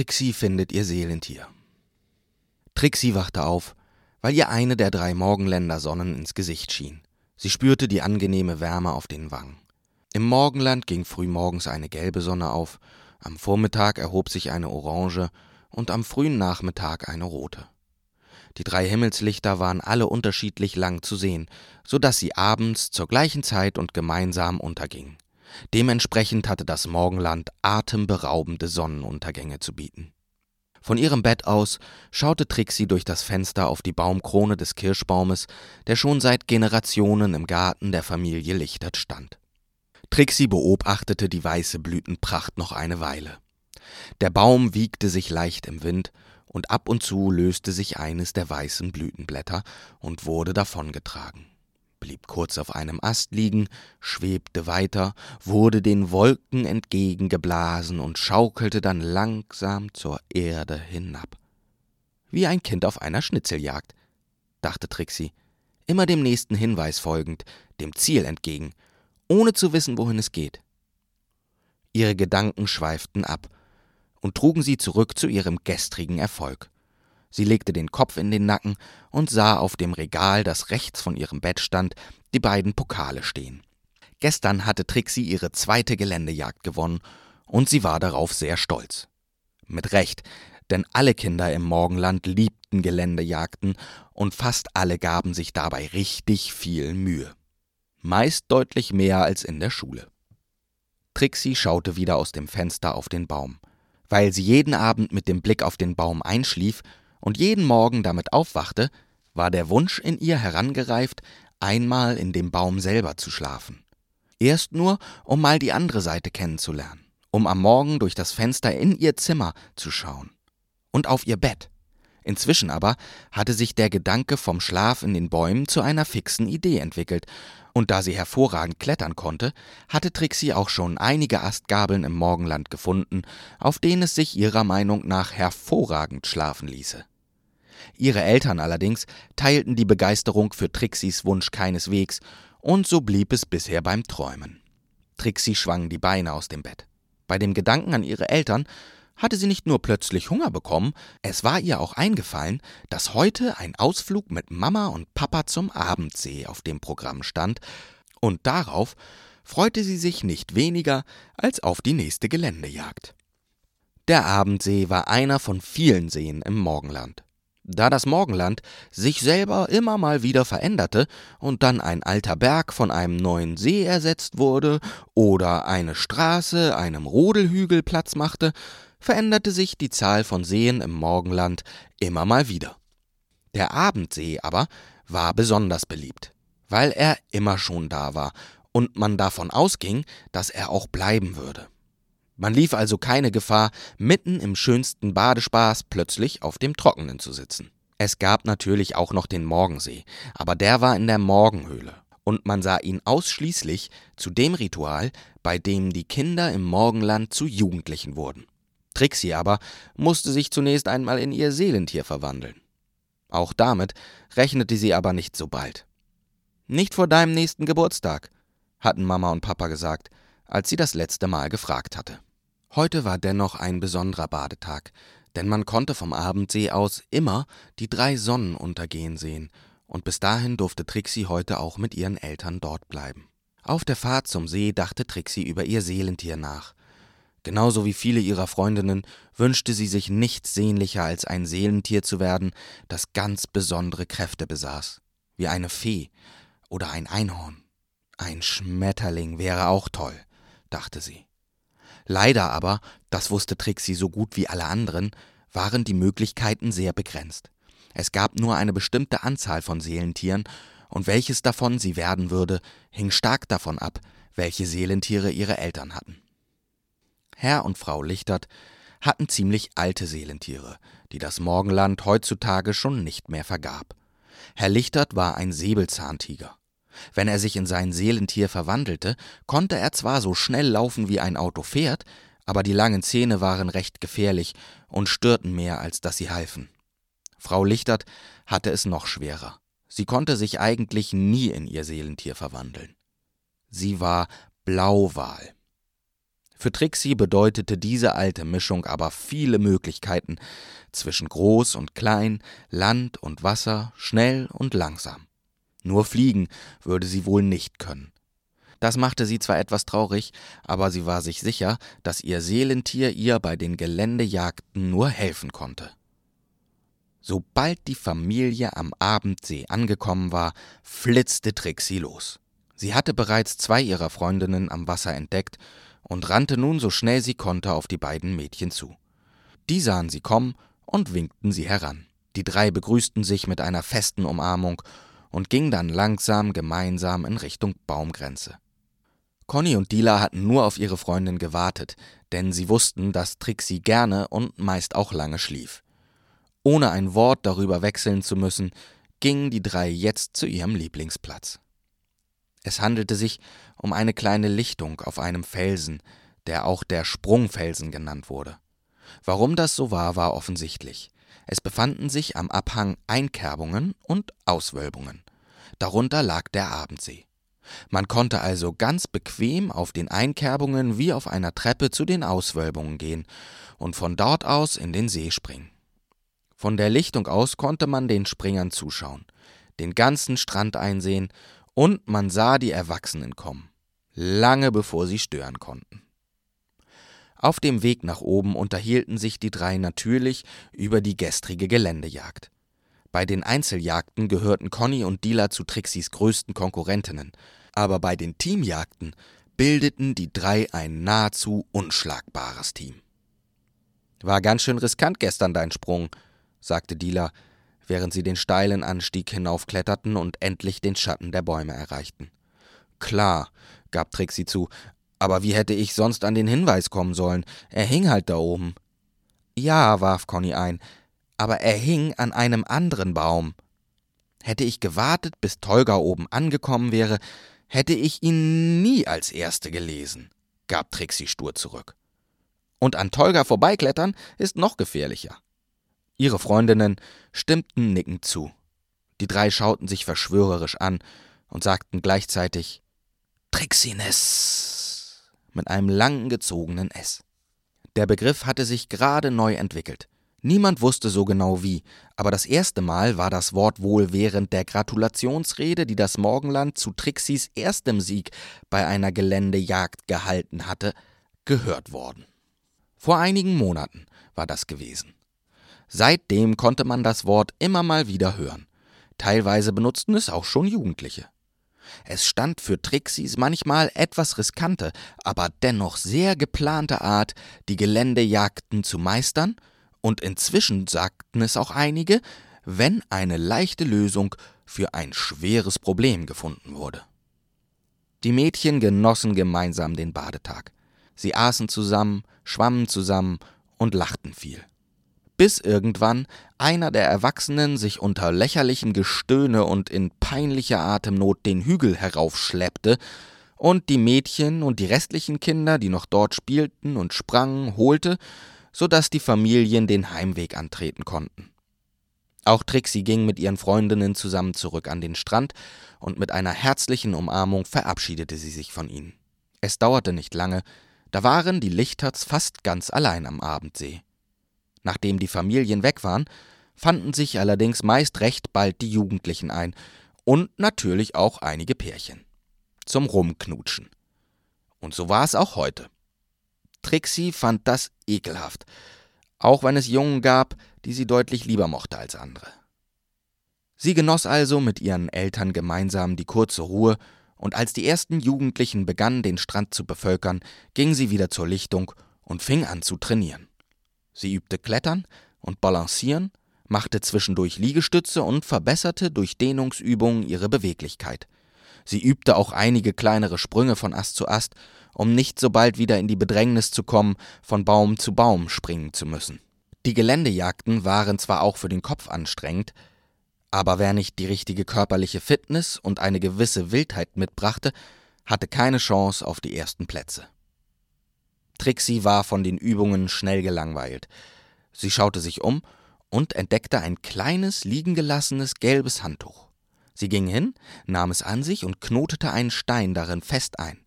Trixie findet ihr Seelentier. Trixie wachte auf, weil ihr eine der drei Morgenländersonnen ins Gesicht schien. Sie spürte die angenehme Wärme auf den Wangen. Im Morgenland ging frühmorgens eine gelbe Sonne auf, am Vormittag erhob sich eine orange und am frühen Nachmittag eine rote. Die drei Himmelslichter waren alle unterschiedlich lang zu sehen, so dass sie abends zur gleichen Zeit und gemeinsam untergingen. Dementsprechend hatte das Morgenland atemberaubende Sonnenuntergänge zu bieten. Von ihrem Bett aus schaute Trixie durch das Fenster auf die Baumkrone des Kirschbaumes, der schon seit Generationen im Garten der Familie Lichtert stand. Trixie beobachtete die weiße Blütenpracht noch eine Weile. Der Baum wiegte sich leicht im Wind, und ab und zu löste sich eines der weißen Blütenblätter und wurde davongetragen blieb kurz auf einem Ast liegen, schwebte weiter, wurde den Wolken entgegengeblasen und schaukelte dann langsam zur Erde hinab. Wie ein Kind auf einer Schnitzeljagd, dachte Trixie, immer dem nächsten Hinweis folgend, dem Ziel entgegen, ohne zu wissen, wohin es geht. Ihre Gedanken schweiften ab und trugen sie zurück zu ihrem gestrigen Erfolg. Sie legte den Kopf in den Nacken und sah auf dem Regal, das rechts von ihrem Bett stand, die beiden Pokale stehen. Gestern hatte Trixie ihre zweite Geländejagd gewonnen, und sie war darauf sehr stolz. Mit Recht, denn alle Kinder im Morgenland liebten Geländejagden und fast alle gaben sich dabei richtig viel Mühe. Meist deutlich mehr als in der Schule. Trixie schaute wieder aus dem Fenster auf den Baum. Weil sie jeden Abend mit dem Blick auf den Baum einschlief, und jeden Morgen damit aufwachte, war der Wunsch in ihr herangereift, einmal in dem Baum selber zu schlafen. Erst nur, um mal die andere Seite kennenzulernen, um am Morgen durch das Fenster in ihr Zimmer zu schauen und auf ihr Bett. Inzwischen aber hatte sich der Gedanke vom Schlaf in den Bäumen zu einer fixen Idee entwickelt, und da sie hervorragend klettern konnte, hatte Trixie auch schon einige Astgabeln im Morgenland gefunden, auf denen es sich ihrer Meinung nach hervorragend schlafen ließe. Ihre Eltern allerdings teilten die Begeisterung für Trixis Wunsch keineswegs, und so blieb es bisher beim Träumen. Trixie schwang die Beine aus dem Bett. Bei dem Gedanken an ihre Eltern hatte sie nicht nur plötzlich Hunger bekommen, es war ihr auch eingefallen, dass heute ein Ausflug mit Mama und Papa zum Abendsee auf dem Programm stand, und darauf freute sie sich nicht weniger als auf die nächste Geländejagd. Der Abendsee war einer von vielen Seen im Morgenland. Da das Morgenland sich selber immer mal wieder veränderte und dann ein alter Berg von einem neuen See ersetzt wurde oder eine Straße einem Rodelhügel Platz machte, veränderte sich die Zahl von Seen im Morgenland immer mal wieder. Der Abendsee aber war besonders beliebt, weil er immer schon da war und man davon ausging, dass er auch bleiben würde. Man lief also keine Gefahr, mitten im schönsten Badespaß plötzlich auf dem Trockenen zu sitzen. Es gab natürlich auch noch den Morgensee, aber der war in der Morgenhöhle. Und man sah ihn ausschließlich zu dem Ritual, bei dem die Kinder im Morgenland zu Jugendlichen wurden. Trixie aber musste sich zunächst einmal in ihr Seelentier verwandeln. Auch damit rechnete sie aber nicht so bald. Nicht vor deinem nächsten Geburtstag, hatten Mama und Papa gesagt, als sie das letzte Mal gefragt hatte. Heute war dennoch ein besonderer Badetag, denn man konnte vom Abendsee aus immer die drei Sonnen untergehen sehen, und bis dahin durfte Trixie heute auch mit ihren Eltern dort bleiben. Auf der Fahrt zum See dachte Trixie über ihr Seelentier nach. Genauso wie viele ihrer Freundinnen wünschte sie sich nichts sehnlicher als ein Seelentier zu werden, das ganz besondere Kräfte besaß, wie eine Fee oder ein Einhorn. Ein Schmetterling wäre auch toll, dachte sie. Leider aber, das wusste Trixie so gut wie alle anderen, waren die Möglichkeiten sehr begrenzt. Es gab nur eine bestimmte Anzahl von Seelentieren, und welches davon sie werden würde, hing stark davon ab, welche Seelentiere ihre Eltern hatten. Herr und Frau Lichtert hatten ziemlich alte Seelentiere, die das Morgenland heutzutage schon nicht mehr vergab. Herr Lichtert war ein Säbelzahntiger. Wenn er sich in sein Seelentier verwandelte, konnte er zwar so schnell laufen wie ein Auto fährt, aber die langen Zähne waren recht gefährlich und störten mehr, als dass sie halfen. Frau Lichtert hatte es noch schwerer. Sie konnte sich eigentlich nie in ihr Seelentier verwandeln. Sie war Blauwal. Für Trixie bedeutete diese alte Mischung aber viele Möglichkeiten zwischen groß und klein, Land und Wasser, schnell und langsam. Nur fliegen würde sie wohl nicht können. Das machte sie zwar etwas traurig, aber sie war sich sicher, dass ihr Seelentier ihr bei den Geländejagden nur helfen konnte. Sobald die Familie am Abendsee angekommen war, flitzte Trixie los. Sie hatte bereits zwei ihrer Freundinnen am Wasser entdeckt und rannte nun so schnell sie konnte auf die beiden Mädchen zu. Die sahen sie kommen und winkten sie heran. Die drei begrüßten sich mit einer festen Umarmung und gingen dann langsam gemeinsam in Richtung Baumgrenze. Conny und Dila hatten nur auf ihre Freundin gewartet, denn sie wussten, dass Trixie gerne und meist auch lange schlief. Ohne ein Wort darüber wechseln zu müssen, gingen die drei jetzt zu ihrem Lieblingsplatz. Es handelte sich um eine kleine Lichtung auf einem Felsen, der auch der Sprungfelsen genannt wurde. Warum das so war, war offensichtlich. Es befanden sich am Abhang Einkerbungen und Auswölbungen. Darunter lag der Abendsee. Man konnte also ganz bequem auf den Einkerbungen wie auf einer Treppe zu den Auswölbungen gehen und von dort aus in den See springen. Von der Lichtung aus konnte man den Springern zuschauen, den ganzen Strand einsehen und man sah die Erwachsenen kommen, lange bevor sie stören konnten. Auf dem Weg nach oben unterhielten sich die drei natürlich über die gestrige Geländejagd. Bei den Einzeljagden gehörten Conny und Dila zu Trixis größten Konkurrentinnen, aber bei den Teamjagden bildeten die drei ein nahezu unschlagbares Team. War ganz schön riskant gestern dein Sprung, sagte Dila, während sie den steilen Anstieg hinaufkletterten und endlich den Schatten der Bäume erreichten. Klar, gab Trixie zu, aber wie hätte ich sonst an den Hinweis kommen sollen? Er hing halt da oben. Ja, warf Conny ein, aber er hing an einem anderen Baum. Hätte ich gewartet, bis Tolga oben angekommen wäre, hätte ich ihn nie als Erste gelesen, gab Trixie stur zurück. Und an Tolga vorbeiklettern ist noch gefährlicher. Ihre Freundinnen stimmten nickend zu. Die drei schauten sich verschwörerisch an und sagten gleichzeitig Trixines mit einem langen gezogenen S. Der Begriff hatte sich gerade neu entwickelt. Niemand wusste so genau wie, aber das erste Mal war das Wort wohl während der Gratulationsrede, die das Morgenland zu Trixis erstem Sieg bei einer Geländejagd gehalten hatte, gehört worden. Vor einigen Monaten war das gewesen. Seitdem konnte man das Wort immer mal wieder hören. Teilweise benutzten es auch schon Jugendliche. Es stand für Trixis manchmal etwas riskante, aber dennoch sehr geplante Art, die Geländejagden zu meistern, und inzwischen sagten es auch einige, wenn eine leichte Lösung für ein schweres Problem gefunden wurde. Die Mädchen genossen gemeinsam den Badetag. Sie aßen zusammen, schwammen zusammen und lachten viel bis irgendwann einer der Erwachsenen sich unter lächerlichem Gestöhne und in peinlicher Atemnot den Hügel heraufschleppte und die Mädchen und die restlichen Kinder, die noch dort spielten und sprangen, holte, so dass die Familien den Heimweg antreten konnten. Auch Trixie ging mit ihren Freundinnen zusammen zurück an den Strand und mit einer herzlichen Umarmung verabschiedete sie sich von ihnen. Es dauerte nicht lange, da waren die Lichterts fast ganz allein am Abendsee. Nachdem die Familien weg waren, fanden sich allerdings meist recht bald die Jugendlichen ein und natürlich auch einige Pärchen. Zum Rumknutschen. Und so war es auch heute. Trixie fand das ekelhaft, auch wenn es Jungen gab, die sie deutlich lieber mochte als andere. Sie genoss also mit ihren Eltern gemeinsam die kurze Ruhe, und als die ersten Jugendlichen begannen, den Strand zu bevölkern, ging sie wieder zur Lichtung und fing an zu trainieren. Sie übte Klettern und Balancieren, machte zwischendurch Liegestütze und verbesserte durch Dehnungsübungen ihre Beweglichkeit. Sie übte auch einige kleinere Sprünge von Ast zu Ast, um nicht so bald wieder in die Bedrängnis zu kommen, von Baum zu Baum springen zu müssen. Die Geländejagden waren zwar auch für den Kopf anstrengend, aber wer nicht die richtige körperliche Fitness und eine gewisse Wildheit mitbrachte, hatte keine Chance auf die ersten Plätze. Trixie war von den Übungen schnell gelangweilt. Sie schaute sich um und entdeckte ein kleines, liegengelassenes gelbes Handtuch. Sie ging hin, nahm es an sich und knotete einen Stein darin fest ein.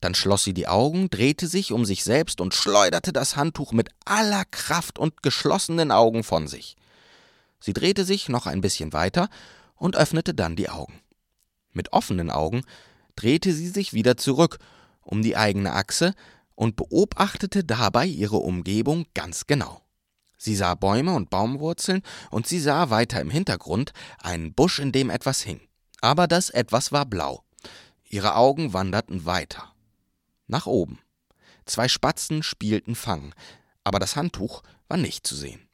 Dann schloss sie die Augen, drehte sich um sich selbst und schleuderte das Handtuch mit aller Kraft und geschlossenen Augen von sich. Sie drehte sich noch ein bisschen weiter und öffnete dann die Augen. Mit offenen Augen drehte sie sich wieder zurück um die eigene Achse und beobachtete dabei ihre Umgebung ganz genau. Sie sah Bäume und Baumwurzeln und sie sah weiter im Hintergrund einen Busch, in dem etwas hing. Aber das etwas war blau. Ihre Augen wanderten weiter. Nach oben. Zwei Spatzen spielten Fang, aber das Handtuch war nicht zu sehen.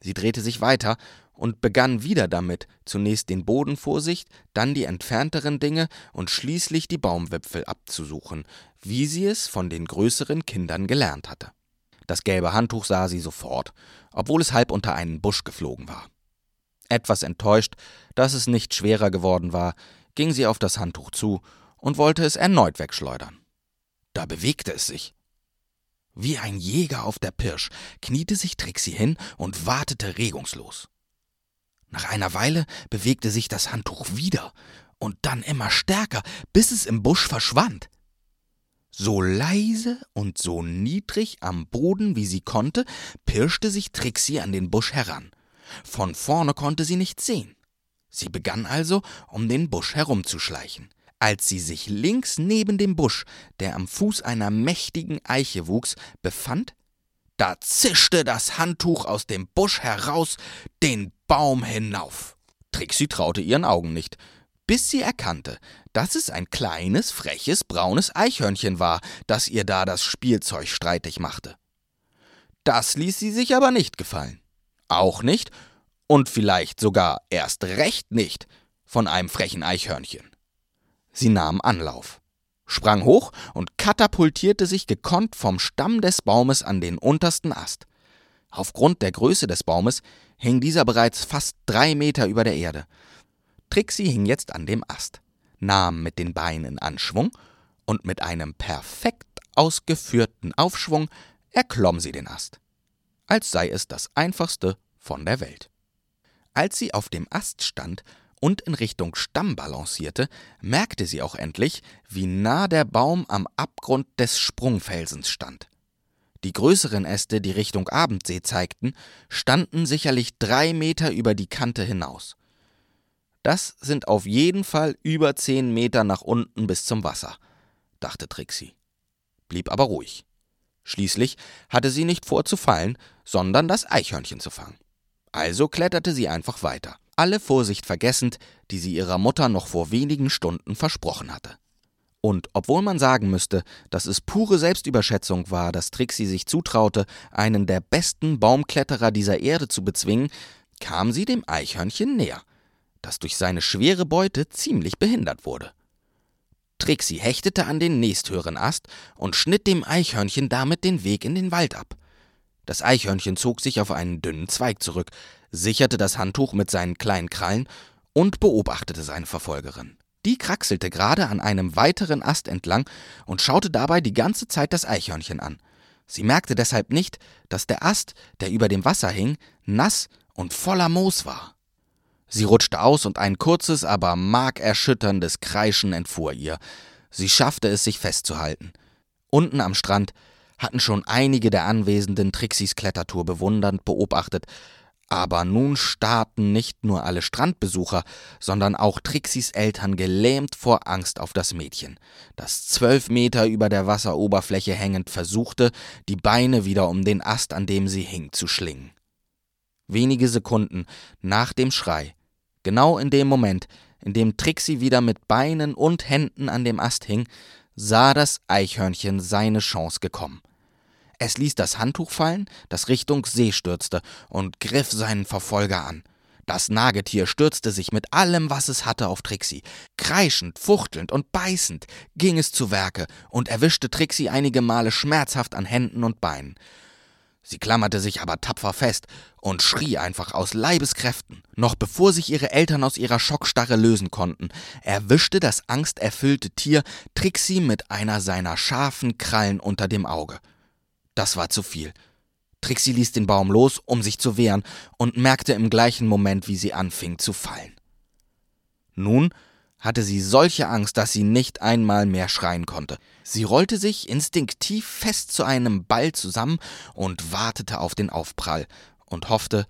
Sie drehte sich weiter und begann wieder damit, zunächst den Boden vor sich, dann die entfernteren Dinge und schließlich die Baumwipfel abzusuchen, wie sie es von den größeren Kindern gelernt hatte. Das gelbe Handtuch sah sie sofort, obwohl es halb unter einen Busch geflogen war. Etwas enttäuscht, dass es nicht schwerer geworden war, ging sie auf das Handtuch zu und wollte es erneut wegschleudern. Da bewegte es sich. Wie ein Jäger auf der Pirsch kniete sich Trixie hin und wartete regungslos. Nach einer Weile bewegte sich das Handtuch wieder und dann immer stärker, bis es im Busch verschwand. So leise und so niedrig am Boden, wie sie konnte, pirschte sich Trixie an den Busch heran. Von vorne konnte sie nichts sehen. Sie begann also, um den Busch herumzuschleichen. Als sie sich links neben dem Busch, der am Fuß einer mächtigen Eiche wuchs, befand, da zischte das Handtuch aus dem Busch heraus den Baum hinauf. Trixie traute ihren Augen nicht, bis sie erkannte, dass es ein kleines, freches, braunes Eichhörnchen war, das ihr da das Spielzeug streitig machte. Das ließ sie sich aber nicht gefallen. Auch nicht, und vielleicht sogar erst recht nicht, von einem frechen Eichhörnchen. Sie nahm Anlauf sprang hoch und katapultierte sich gekonnt vom Stamm des Baumes an den untersten Ast. Aufgrund der Größe des Baumes hing dieser bereits fast drei Meter über der Erde. Trixie hing jetzt an dem Ast, nahm mit den Beinen Anschwung und mit einem perfekt ausgeführten Aufschwung erklomm sie den Ast, als sei es das einfachste von der Welt. Als sie auf dem Ast stand und in Richtung Stamm balancierte, merkte sie auch endlich, wie nah der Baum am Abgrund des Sprungfelsens stand. Die größeren Äste, die Richtung Abendsee zeigten, standen sicherlich drei Meter über die Kante hinaus. Das sind auf jeden Fall über zehn Meter nach unten bis zum Wasser, dachte Trixie, blieb aber ruhig. Schließlich hatte sie nicht vor zu fallen, sondern das Eichhörnchen zu fangen. Also kletterte sie einfach weiter alle Vorsicht vergessend, die sie ihrer Mutter noch vor wenigen Stunden versprochen hatte. Und obwohl man sagen müsste, dass es pure Selbstüberschätzung war, dass Trixie sich zutraute, einen der besten Baumkletterer dieser Erde zu bezwingen, kam sie dem Eichhörnchen näher, das durch seine schwere Beute ziemlich behindert wurde. Trixie hechtete an den nächsthöheren Ast und schnitt dem Eichhörnchen damit den Weg in den Wald ab. Das Eichhörnchen zog sich auf einen dünnen Zweig zurück, sicherte das Handtuch mit seinen kleinen Krallen und beobachtete seine Verfolgerin. Die kraxelte gerade an einem weiteren Ast entlang und schaute dabei die ganze Zeit das Eichhörnchen an. Sie merkte deshalb nicht, dass der Ast, der über dem Wasser hing, nass und voller Moos war. Sie rutschte aus und ein kurzes, aber markerschütterndes Kreischen entfuhr ihr. Sie schaffte es, sich festzuhalten. Unten am Strand hatten schon einige der Anwesenden Trixis Klettertour bewundernd beobachtet, aber nun starrten nicht nur alle Strandbesucher, sondern auch Trixis Eltern gelähmt vor Angst auf das Mädchen, das zwölf Meter über der Wasseroberfläche hängend versuchte, die Beine wieder um den Ast, an dem sie hing, zu schlingen. Wenige Sekunden nach dem Schrei, genau in dem Moment, in dem Trixie wieder mit Beinen und Händen an dem Ast hing, sah das Eichhörnchen seine Chance gekommen. Es ließ das Handtuch fallen, das Richtung See stürzte, und griff seinen Verfolger an. Das Nagetier stürzte sich mit allem, was es hatte, auf Trixie. Kreischend, fuchtelnd und beißend ging es zu Werke und erwischte Trixie einige Male schmerzhaft an Händen und Beinen. Sie klammerte sich aber tapfer fest und schrie einfach aus Leibeskräften. Noch bevor sich ihre Eltern aus ihrer Schockstarre lösen konnten, erwischte das angsterfüllte Tier Trixie mit einer seiner scharfen Krallen unter dem Auge. Das war zu viel. Trixie ließ den Baum los, um sich zu wehren, und merkte im gleichen Moment, wie sie anfing zu fallen. Nun hatte sie solche Angst, dass sie nicht einmal mehr schreien konnte. Sie rollte sich instinktiv fest zu einem Ball zusammen und wartete auf den Aufprall und hoffte,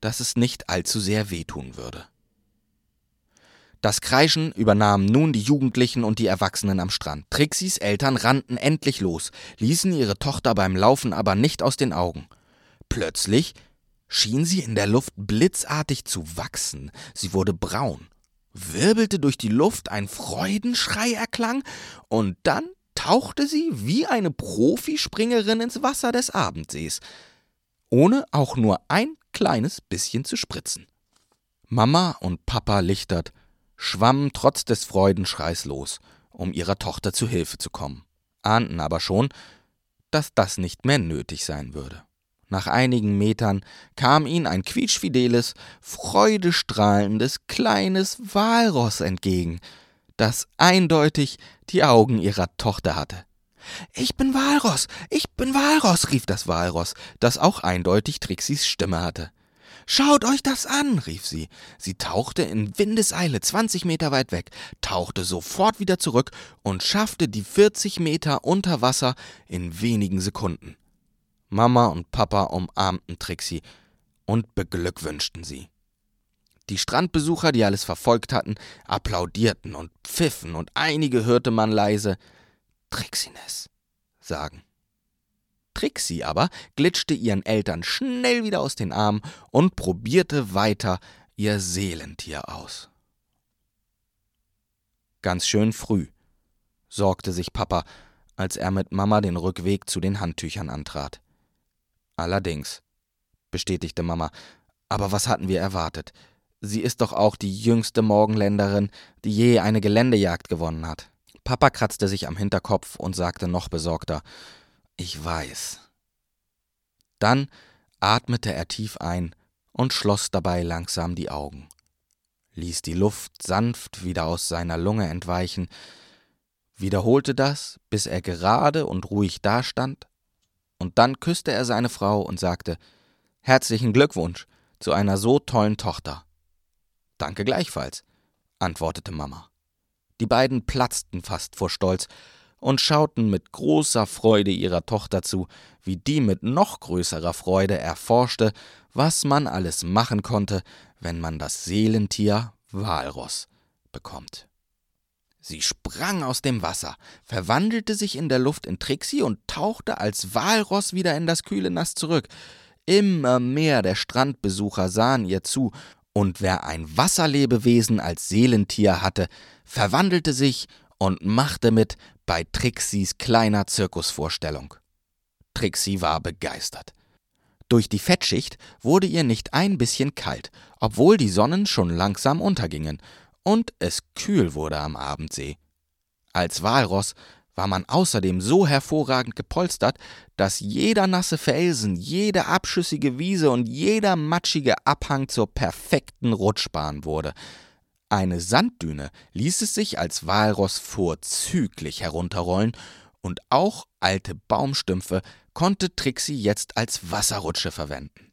dass es nicht allzu sehr wehtun würde. Das Kreischen übernahmen nun die Jugendlichen und die Erwachsenen am Strand. Trixis Eltern rannten endlich los, ließen ihre Tochter beim Laufen aber nicht aus den Augen. Plötzlich schien sie in der Luft blitzartig zu wachsen. Sie wurde braun, wirbelte durch die Luft, ein Freudenschrei erklang, und dann tauchte sie wie eine Profispringerin ins Wasser des Abendsees, ohne auch nur ein kleines bisschen zu spritzen. Mama und Papa Lichtert schwammen trotz des Freudenschreis los, um ihrer Tochter zu Hilfe zu kommen, ahnten aber schon, dass das nicht mehr nötig sein würde. Nach einigen Metern kam ihnen ein quietschfideles, freudestrahlendes kleines Walross entgegen, das eindeutig die Augen ihrer Tochter hatte. Ich bin Walross, ich bin Walross, rief das Walross, das auch eindeutig Trixis Stimme hatte. Schaut euch das an, rief sie. Sie tauchte in Windeseile zwanzig Meter weit weg, tauchte sofort wieder zurück und schaffte die vierzig Meter unter Wasser in wenigen Sekunden. Mama und Papa umarmten Trixie und beglückwünschten sie. Die Strandbesucher, die alles verfolgt hatten, applaudierten und pfiffen, und einige hörte man leise Trixines sagen. Trixie aber glitschte ihren Eltern schnell wieder aus den Armen und probierte weiter ihr Seelentier aus. Ganz schön früh, sorgte sich Papa, als er mit Mama den Rückweg zu den Handtüchern antrat. Allerdings, bestätigte Mama, aber was hatten wir erwartet? Sie ist doch auch die jüngste Morgenländerin, die je eine Geländejagd gewonnen hat. Papa kratzte sich am Hinterkopf und sagte noch besorgter Ich weiß. Dann atmete er tief ein und schloss dabei langsam die Augen, ließ die Luft sanft wieder aus seiner Lunge entweichen, wiederholte das, bis er gerade und ruhig dastand und dann küsste er seine Frau und sagte Herzlichen Glückwunsch zu einer so tollen Tochter. Danke gleichfalls, antwortete Mama. Die beiden platzten fast vor Stolz und schauten mit großer Freude ihrer Tochter zu, wie die mit noch größerer Freude erforschte, was man alles machen konnte, wenn man das Seelentier Walross bekommt. Sie sprang aus dem Wasser, verwandelte sich in der Luft in Trixie und tauchte als Walross wieder in das kühle Nass zurück. Immer mehr der Strandbesucher sahen ihr zu, und wer ein Wasserlebewesen als Seelentier hatte, verwandelte sich und machte mit bei Trixis kleiner Zirkusvorstellung. Trixie war begeistert. Durch die Fettschicht wurde ihr nicht ein bisschen kalt, obwohl die Sonnen schon langsam untergingen, und es kühl wurde am Abendsee. Als Walross war man außerdem so hervorragend gepolstert, dass jeder nasse Felsen, jede abschüssige Wiese und jeder matschige Abhang zur perfekten Rutschbahn wurde. Eine Sanddüne ließ es sich als Walross vorzüglich herunterrollen, und auch alte Baumstümpfe konnte Trixie jetzt als Wasserrutsche verwenden.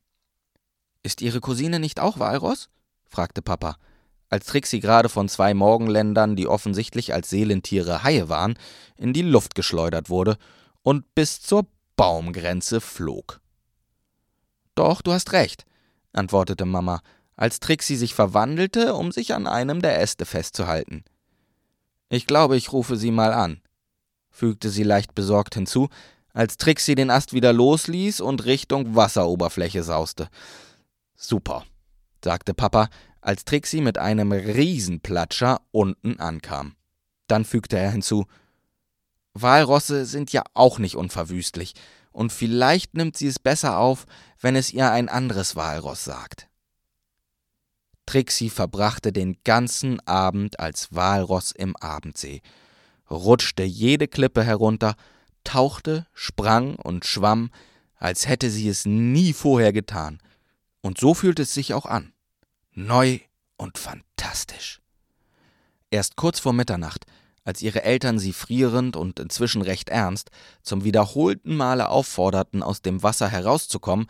Ist Ihre Cousine nicht auch Walross? fragte Papa als Trixie gerade von zwei Morgenländern, die offensichtlich als Seelentiere Haie waren, in die Luft geschleudert wurde und bis zur Baumgrenze flog. Doch, du hast recht, antwortete Mama, als Trixie sich verwandelte, um sich an einem der Äste festzuhalten. Ich glaube, ich rufe sie mal an, fügte sie leicht besorgt hinzu, als Trixie den Ast wieder losließ und Richtung Wasseroberfläche sauste. Super, sagte Papa, als Trixie mit einem Riesenplatscher unten ankam. Dann fügte er hinzu Walrosse sind ja auch nicht unverwüstlich, und vielleicht nimmt sie es besser auf, wenn es ihr ein anderes Walross sagt. Trixie verbrachte den ganzen Abend als Walross im Abendsee, rutschte jede Klippe herunter, tauchte, sprang und schwamm, als hätte sie es nie vorher getan. Und so fühlte es sich auch an neu und fantastisch. Erst kurz vor Mitternacht, als ihre Eltern sie frierend und inzwischen recht ernst zum wiederholten Male aufforderten, aus dem Wasser herauszukommen,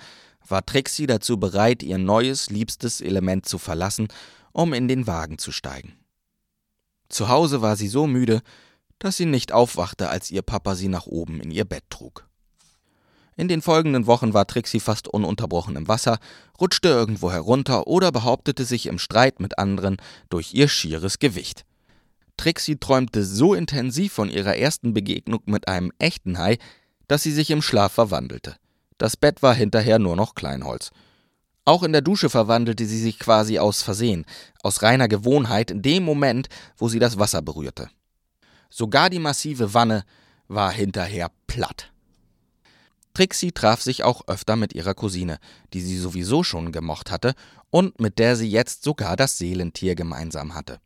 war Trixie dazu bereit, ihr neues, liebstes Element zu verlassen, um in den Wagen zu steigen. Zu Hause war sie so müde, dass sie nicht aufwachte, als ihr Papa sie nach oben in ihr Bett trug. In den folgenden Wochen war Trixie fast ununterbrochen im Wasser, rutschte irgendwo herunter oder behauptete sich im Streit mit anderen durch ihr schieres Gewicht. Trixie träumte so intensiv von ihrer ersten Begegnung mit einem echten Hai, dass sie sich im Schlaf verwandelte. Das Bett war hinterher nur noch Kleinholz. Auch in der Dusche verwandelte sie sich quasi aus Versehen, aus reiner Gewohnheit in dem Moment, wo sie das Wasser berührte. Sogar die massive Wanne war hinterher platt. Trixie traf sich auch öfter mit ihrer Cousine, die sie sowieso schon gemocht hatte und mit der sie jetzt sogar das Seelentier gemeinsam hatte.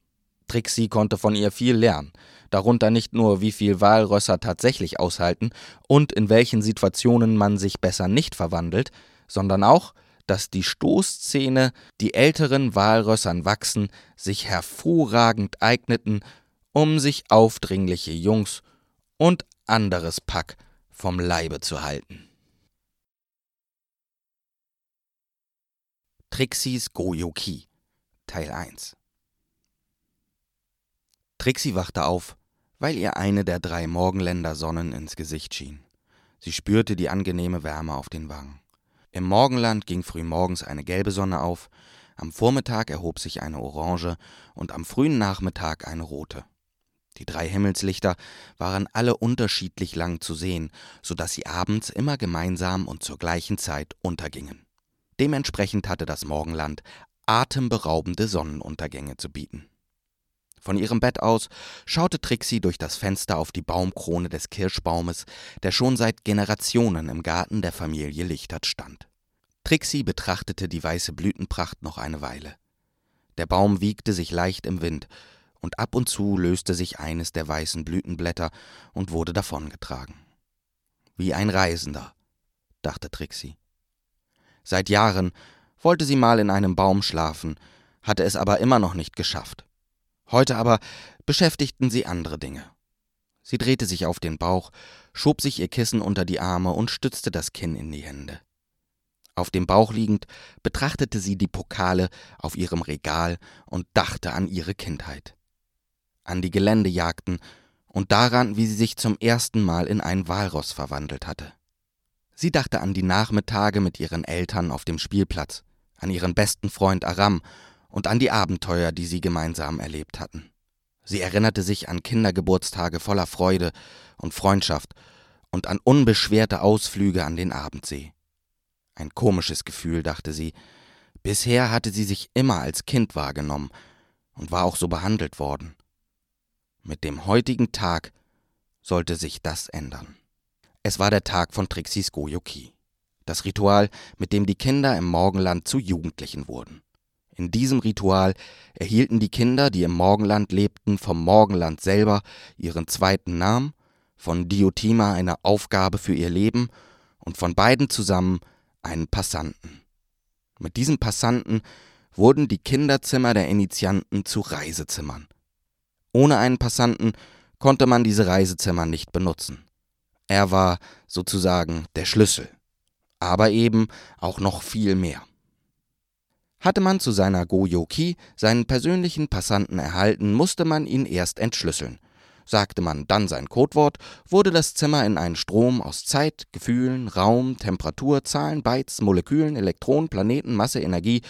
Trixie konnte von ihr viel lernen, darunter nicht nur, wie viel Walrösser tatsächlich aushalten und in welchen Situationen man sich besser nicht verwandelt, sondern auch, dass die Stoßzähne, die älteren Walrössern wachsen, sich hervorragend eigneten, um sich aufdringliche Jungs und anderes Pack vom Leibe zu halten. Trixis Goyoki Teil 1 Trixie wachte auf, weil ihr eine der drei Morgenländer Sonnen ins Gesicht schien. Sie spürte die angenehme Wärme auf den Wangen. Im Morgenland ging frühmorgens eine gelbe Sonne auf, am Vormittag erhob sich eine orange und am frühen Nachmittag eine rote. Die drei Himmelslichter waren alle unterschiedlich lang zu sehen, so dass sie abends immer gemeinsam und zur gleichen Zeit untergingen. Dementsprechend hatte das Morgenland atemberaubende Sonnenuntergänge zu bieten. Von ihrem Bett aus schaute Trixie durch das Fenster auf die Baumkrone des Kirschbaumes, der schon seit Generationen im Garten der Familie Lichtert stand. Trixie betrachtete die weiße Blütenpracht noch eine Weile. Der Baum wiegte sich leicht im Wind, und ab und zu löste sich eines der weißen Blütenblätter und wurde davongetragen. Wie ein Reisender, dachte Trixie. Seit Jahren wollte sie mal in einem Baum schlafen, hatte es aber immer noch nicht geschafft. Heute aber beschäftigten sie andere Dinge. Sie drehte sich auf den Bauch, schob sich ihr Kissen unter die Arme und stützte das Kinn in die Hände. Auf dem Bauch liegend betrachtete sie die Pokale auf ihrem Regal und dachte an ihre Kindheit an die Geländejagden und daran, wie sie sich zum ersten Mal in ein Walross verwandelt hatte. Sie dachte an die Nachmittage mit ihren Eltern auf dem Spielplatz, an ihren besten Freund Aram und an die Abenteuer, die sie gemeinsam erlebt hatten. Sie erinnerte sich an Kindergeburtstage voller Freude und Freundschaft und an unbeschwerte Ausflüge an den Abendsee. Ein komisches Gefühl, dachte sie. Bisher hatte sie sich immer als Kind wahrgenommen und war auch so behandelt worden. Mit dem heutigen Tag sollte sich das ändern. Es war der Tag von Trixis Goyoki, das Ritual, mit dem die Kinder im Morgenland zu Jugendlichen wurden. In diesem Ritual erhielten die Kinder, die im Morgenland lebten, vom Morgenland selber ihren zweiten Namen, von Diotima eine Aufgabe für ihr Leben und von beiden zusammen einen Passanten. Mit diesem Passanten wurden die Kinderzimmer der Initianten zu Reisezimmern, ohne einen Passanten konnte man diese Reisezimmer nicht benutzen. Er war sozusagen der Schlüssel, aber eben auch noch viel mehr. Hatte man zu seiner Goyoki seinen persönlichen Passanten erhalten, musste man ihn erst entschlüsseln. Sagte man dann sein Codewort, wurde das Zimmer in einen Strom aus Zeit, Gefühlen, Raum, Temperatur, Zahlen, Bytes, Molekülen, Elektronen, Planeten, Masse, Energie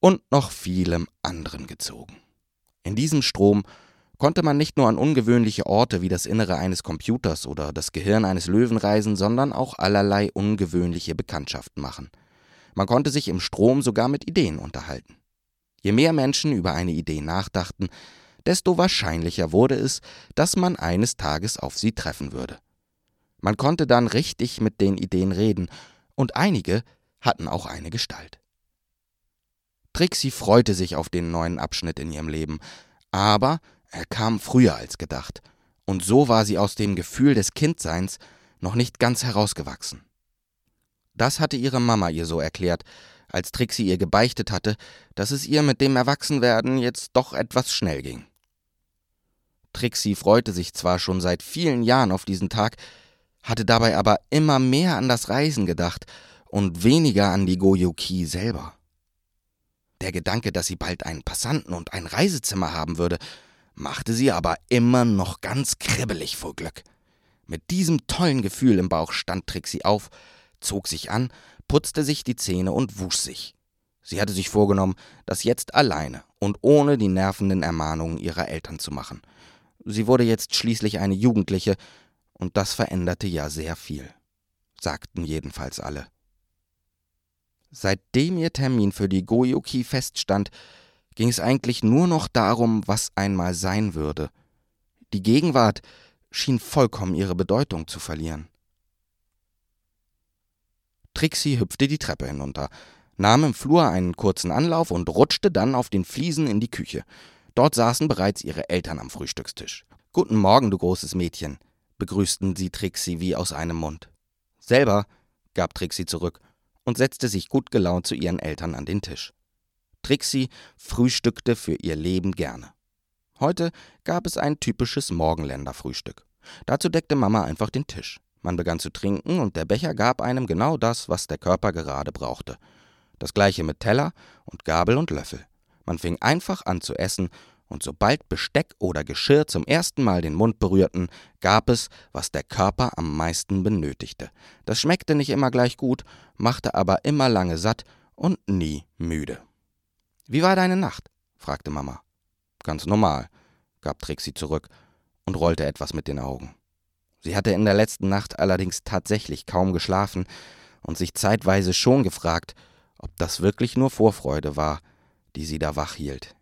und noch vielem anderen gezogen. In diesem Strom konnte man nicht nur an ungewöhnliche Orte wie das Innere eines Computers oder das Gehirn eines Löwen reisen, sondern auch allerlei ungewöhnliche Bekanntschaften machen. Man konnte sich im Strom sogar mit Ideen unterhalten. Je mehr Menschen über eine Idee nachdachten, desto wahrscheinlicher wurde es, dass man eines Tages auf sie treffen würde. Man konnte dann richtig mit den Ideen reden, und einige hatten auch eine Gestalt. Trixie freute sich auf den neuen Abschnitt in ihrem Leben, aber er kam früher als gedacht, und so war sie aus dem Gefühl des Kindseins noch nicht ganz herausgewachsen. Das hatte ihre Mama ihr so erklärt, als Trixie ihr gebeichtet hatte, dass es ihr mit dem Erwachsenwerden jetzt doch etwas schnell ging. Trixie freute sich zwar schon seit vielen Jahren auf diesen Tag, hatte dabei aber immer mehr an das Reisen gedacht und weniger an die Goyoki selber. Der Gedanke, dass sie bald einen Passanten und ein Reisezimmer haben würde, machte sie aber immer noch ganz kribbelig vor Glück. Mit diesem tollen Gefühl im Bauch stand Trixie auf, zog sich an, putzte sich die Zähne und wusch sich. Sie hatte sich vorgenommen, das jetzt alleine und ohne die nervenden Ermahnungen ihrer Eltern zu machen. Sie wurde jetzt schließlich eine Jugendliche, und das veränderte ja sehr viel, sagten jedenfalls alle. Seitdem ihr Termin für die Goyuki feststand, ging es eigentlich nur noch darum, was einmal sein würde. Die Gegenwart schien vollkommen ihre Bedeutung zu verlieren. Trixie hüpfte die Treppe hinunter, nahm im Flur einen kurzen Anlauf und rutschte dann auf den Fliesen in die Küche. Dort saßen bereits ihre Eltern am Frühstückstisch. Guten Morgen, du großes Mädchen, begrüßten sie Trixie wie aus einem Mund. Selber, gab Trixie zurück und setzte sich gut gelaunt zu ihren Eltern an den Tisch. Trixie frühstückte für ihr Leben gerne. Heute gab es ein typisches Morgenländerfrühstück. Dazu deckte Mama einfach den Tisch. Man begann zu trinken und der Becher gab einem genau das, was der Körper gerade brauchte. Das gleiche mit Teller und Gabel und Löffel. Man fing einfach an zu essen und sobald Besteck oder Geschirr zum ersten Mal den Mund berührten, gab es, was der Körper am meisten benötigte. Das schmeckte nicht immer gleich gut, machte aber immer lange satt und nie müde. Wie war deine Nacht? fragte Mama. Ganz normal, gab Trixie zurück und rollte etwas mit den Augen. Sie hatte in der letzten Nacht allerdings tatsächlich kaum geschlafen und sich zeitweise schon gefragt, ob das wirklich nur Vorfreude war, die sie da wach hielt.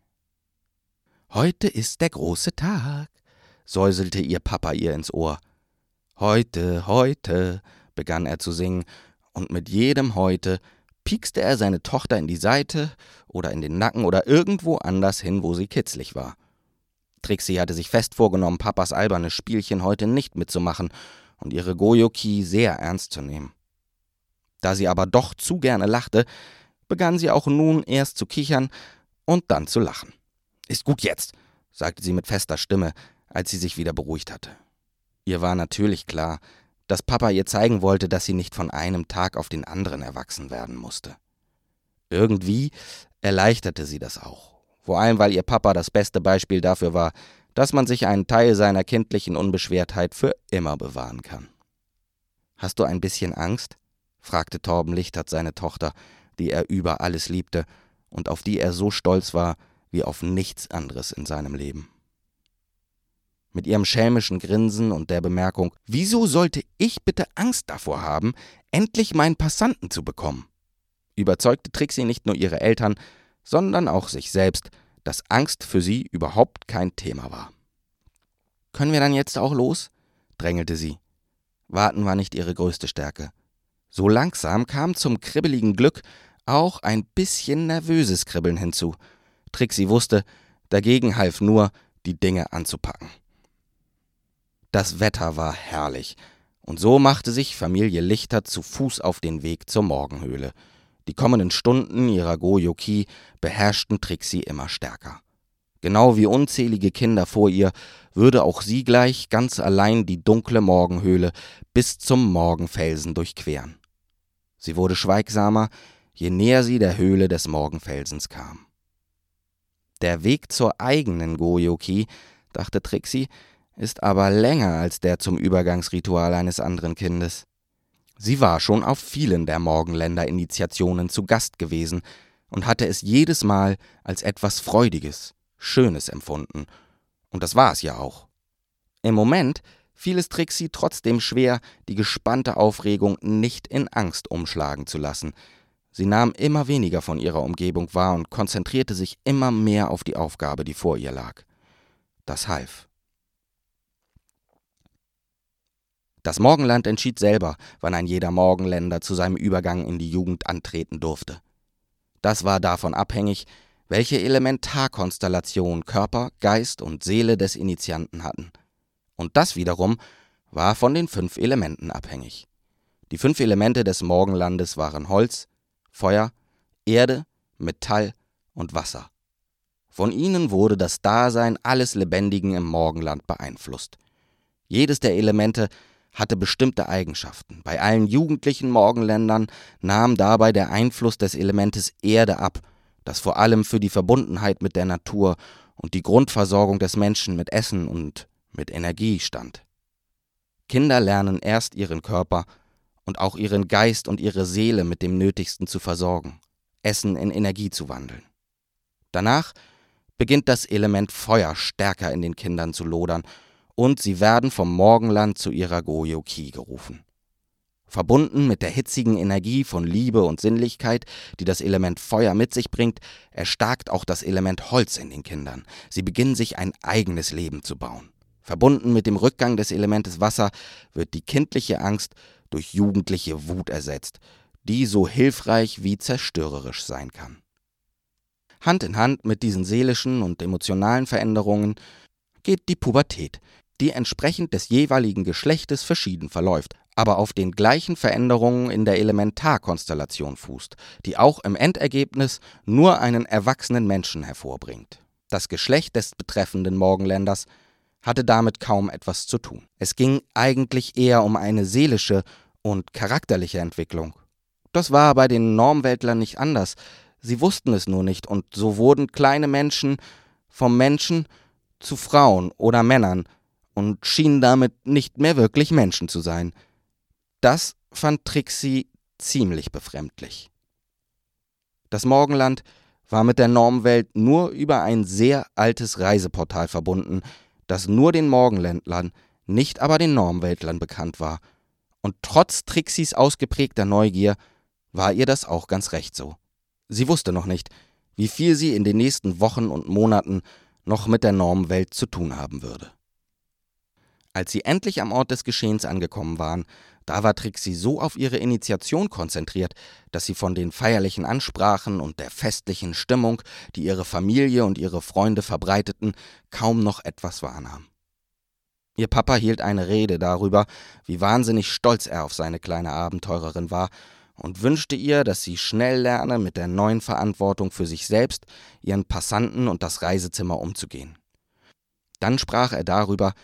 Heute ist der große Tag, säuselte ihr Papa ihr ins Ohr. Heute, heute, begann er zu singen, und mit jedem heute piekste er seine Tochter in die Seite oder in den Nacken oder irgendwo anders hin, wo sie kitzlig war. Trixie hatte sich fest vorgenommen, Papas albernes Spielchen heute nicht mitzumachen und ihre Goyoki sehr ernst zu nehmen. Da sie aber doch zu gerne lachte, begann sie auch nun erst zu kichern und dann zu lachen. Ist gut jetzt, sagte sie mit fester Stimme, als sie sich wieder beruhigt hatte. Ihr war natürlich klar, dass Papa ihr zeigen wollte, dass sie nicht von einem Tag auf den anderen erwachsen werden musste. Irgendwie erleichterte sie das auch vor allem weil ihr Papa das beste Beispiel dafür war, dass man sich einen Teil seiner kindlichen Unbeschwertheit für immer bewahren kann. Hast du ein bisschen Angst? fragte Torben Lichtert seine Tochter, die er über alles liebte und auf die er so stolz war wie auf nichts anderes in seinem Leben. Mit ihrem schelmischen Grinsen und der Bemerkung, wieso sollte ich bitte Angst davor haben, endlich meinen Passanten zu bekommen? überzeugte Trixie nicht nur ihre Eltern, sondern auch sich selbst, dass Angst für sie überhaupt kein Thema war. Können wir dann jetzt auch los? drängelte sie. Warten war nicht ihre größte Stärke. So langsam kam zum kribbeligen Glück auch ein bisschen nervöses Kribbeln hinzu. Trixie wusste, dagegen half nur, die Dinge anzupacken. Das Wetter war herrlich, und so machte sich Familie Lichter zu Fuß auf den Weg zur Morgenhöhle. Die kommenden Stunden ihrer Goyoki beherrschten Trixie immer stärker. Genau wie unzählige Kinder vor ihr würde auch sie gleich ganz allein die dunkle Morgenhöhle bis zum Morgenfelsen durchqueren. Sie wurde schweigsamer, je näher sie der Höhle des Morgenfelsens kam. Der Weg zur eigenen Goyoki, dachte Trixie, ist aber länger als der zum Übergangsritual eines anderen Kindes. Sie war schon auf vielen der Morgenländer-Initiationen zu Gast gewesen und hatte es jedes Mal als etwas Freudiges, Schönes empfunden. Und das war es ja auch. Im Moment fiel es Trixie trotzdem schwer, die gespannte Aufregung nicht in Angst umschlagen zu lassen. Sie nahm immer weniger von ihrer Umgebung wahr und konzentrierte sich immer mehr auf die Aufgabe, die vor ihr lag. Das half. Das Morgenland entschied selber, wann ein jeder Morgenländer zu seinem Übergang in die Jugend antreten durfte. Das war davon abhängig, welche Elementarkonstellation Körper, Geist und Seele des Initianten hatten. Und das wiederum war von den fünf Elementen abhängig. Die fünf Elemente des Morgenlandes waren Holz, Feuer, Erde, Metall und Wasser. Von ihnen wurde das Dasein alles Lebendigen im Morgenland beeinflusst. Jedes der Elemente hatte bestimmte Eigenschaften. Bei allen jugendlichen Morgenländern nahm dabei der Einfluss des Elementes Erde ab, das vor allem für die Verbundenheit mit der Natur und die Grundversorgung des Menschen mit Essen und mit Energie stand. Kinder lernen erst ihren Körper und auch ihren Geist und ihre Seele mit dem Nötigsten zu versorgen, Essen in Energie zu wandeln. Danach beginnt das Element Feuer stärker in den Kindern zu lodern und sie werden vom Morgenland zu ihrer Goyo-Ki gerufen. Verbunden mit der hitzigen Energie von Liebe und Sinnlichkeit, die das Element Feuer mit sich bringt, erstarkt auch das Element Holz in den Kindern. Sie beginnen sich ein eigenes Leben zu bauen. Verbunden mit dem Rückgang des Elementes Wasser wird die kindliche Angst durch jugendliche Wut ersetzt, die so hilfreich wie zerstörerisch sein kann. Hand in Hand mit diesen seelischen und emotionalen Veränderungen geht die Pubertät, die entsprechend des jeweiligen Geschlechtes verschieden verläuft, aber auf den gleichen Veränderungen in der Elementarkonstellation fußt, die auch im Endergebnis nur einen erwachsenen Menschen hervorbringt. Das Geschlecht des betreffenden Morgenländers hatte damit kaum etwas zu tun. Es ging eigentlich eher um eine seelische und charakterliche Entwicklung. Das war bei den Normweltlern nicht anders, sie wussten es nur nicht, und so wurden kleine Menschen vom Menschen zu Frauen oder Männern und schienen damit nicht mehr wirklich Menschen zu sein. Das fand Trixie ziemlich befremdlich. Das Morgenland war mit der Normwelt nur über ein sehr altes Reiseportal verbunden, das nur den Morgenländlern, nicht aber den Normweltlern bekannt war. Und trotz Trixies ausgeprägter Neugier war ihr das auch ganz recht so. Sie wusste noch nicht, wie viel sie in den nächsten Wochen und Monaten noch mit der Normwelt zu tun haben würde. Als sie endlich am Ort des Geschehens angekommen waren, da war Trixie so auf ihre Initiation konzentriert, dass sie von den feierlichen Ansprachen und der festlichen Stimmung, die ihre Familie und ihre Freunde verbreiteten, kaum noch etwas wahrnahm. Ihr Papa hielt eine Rede darüber, wie wahnsinnig stolz er auf seine kleine Abenteurerin war und wünschte ihr, dass sie schnell lerne, mit der neuen Verantwortung für sich selbst, ihren Passanten und das Reisezimmer umzugehen. Dann sprach er darüber,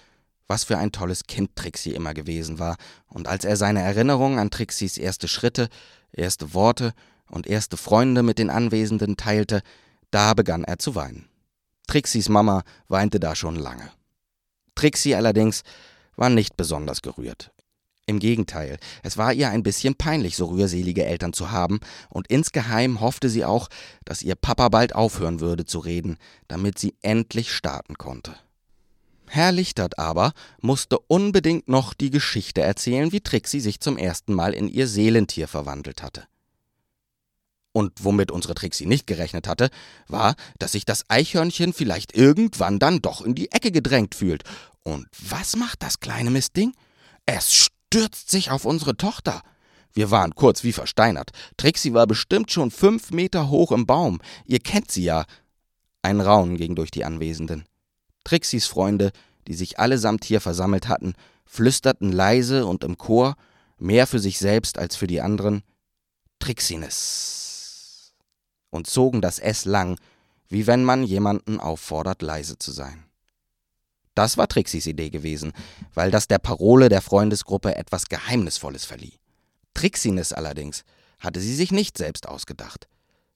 was für ein tolles Kind Trixie immer gewesen war, und als er seine Erinnerungen an Trixies erste Schritte, erste Worte und erste Freunde mit den Anwesenden teilte, da begann er zu weinen. Trixies Mama weinte da schon lange. Trixie allerdings war nicht besonders gerührt. Im Gegenteil, es war ihr ein bisschen peinlich, so rührselige Eltern zu haben, und insgeheim hoffte sie auch, dass ihr Papa bald aufhören würde zu reden, damit sie endlich starten konnte. Herr Lichtert aber musste unbedingt noch die Geschichte erzählen, wie Trixie sich zum ersten Mal in ihr Seelentier verwandelt hatte. Und womit unsere Trixie nicht gerechnet hatte, war, dass sich das Eichhörnchen vielleicht irgendwann dann doch in die Ecke gedrängt fühlt. Und was macht das kleine Mistding? Es stürzt sich auf unsere Tochter. Wir waren kurz wie versteinert. Trixie war bestimmt schon fünf Meter hoch im Baum. Ihr kennt sie ja. Ein Raunen ging durch die Anwesenden. Trixis Freunde, die sich allesamt hier versammelt hatten, flüsterten leise und im Chor, mehr für sich selbst als für die anderen, Trixines und zogen das S lang, wie wenn man jemanden auffordert, leise zu sein. Das war Trixis Idee gewesen, weil das der Parole der Freundesgruppe etwas Geheimnisvolles verlieh. Trixines allerdings hatte sie sich nicht selbst ausgedacht.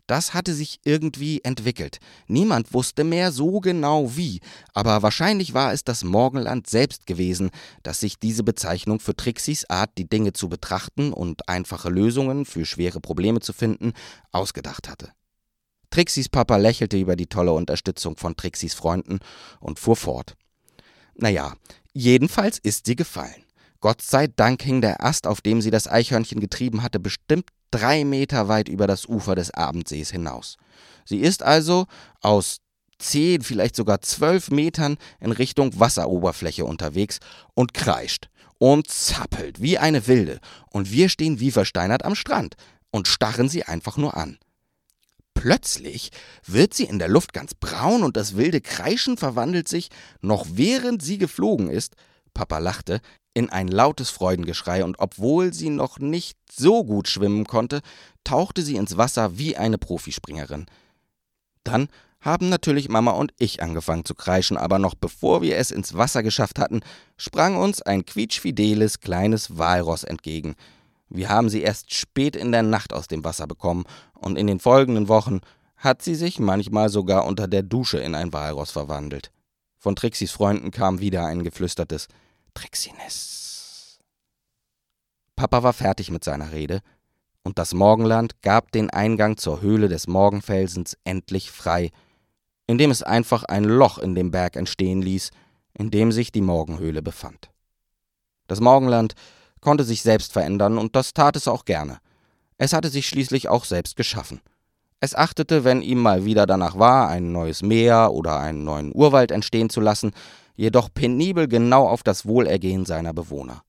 Das hatte sich irgendwie entwickelt. Niemand wusste mehr so genau wie, aber wahrscheinlich war es das Morgenland selbst gewesen, das sich diese Bezeichnung für Trixis Art, die Dinge zu betrachten und einfache Lösungen für schwere Probleme zu finden, ausgedacht hatte. Trixis Papa lächelte über die tolle Unterstützung von Trixis Freunden und fuhr fort. Naja, jedenfalls ist sie gefallen. Gott sei Dank hing der Ast, auf dem sie das Eichhörnchen getrieben hatte, bestimmt drei Meter weit über das Ufer des Abendsees hinaus. Sie ist also aus zehn, vielleicht sogar zwölf Metern in Richtung Wasseroberfläche unterwegs und kreischt und zappelt wie eine Wilde, und wir stehen wie versteinert am Strand und starren sie einfach nur an. Plötzlich wird sie in der Luft ganz braun und das wilde Kreischen verwandelt sich, noch während sie geflogen ist, Papa lachte, in ein lautes Freudengeschrei, und obwohl sie noch nicht so gut schwimmen konnte, tauchte sie ins Wasser wie eine Profispringerin. Dann haben natürlich Mama und ich angefangen zu kreischen, aber noch bevor wir es ins Wasser geschafft hatten, sprang uns ein quietschfideles kleines Walross entgegen. Wir haben sie erst spät in der Nacht aus dem Wasser bekommen, und in den folgenden Wochen hat sie sich manchmal sogar unter der Dusche in ein Walross verwandelt. Von Trixis Freunden kam wieder ein geflüstertes Trixines. Papa war fertig mit seiner Rede, und das Morgenland gab den Eingang zur Höhle des Morgenfelsens endlich frei, indem es einfach ein Loch in dem Berg entstehen ließ, in dem sich die Morgenhöhle befand. Das Morgenland konnte sich selbst verändern, und das tat es auch gerne. Es hatte sich schließlich auch selbst geschaffen. Es achtete, wenn ihm mal wieder danach war, ein neues Meer oder einen neuen Urwald entstehen zu lassen, jedoch penibel genau auf das Wohlergehen seiner Bewohner.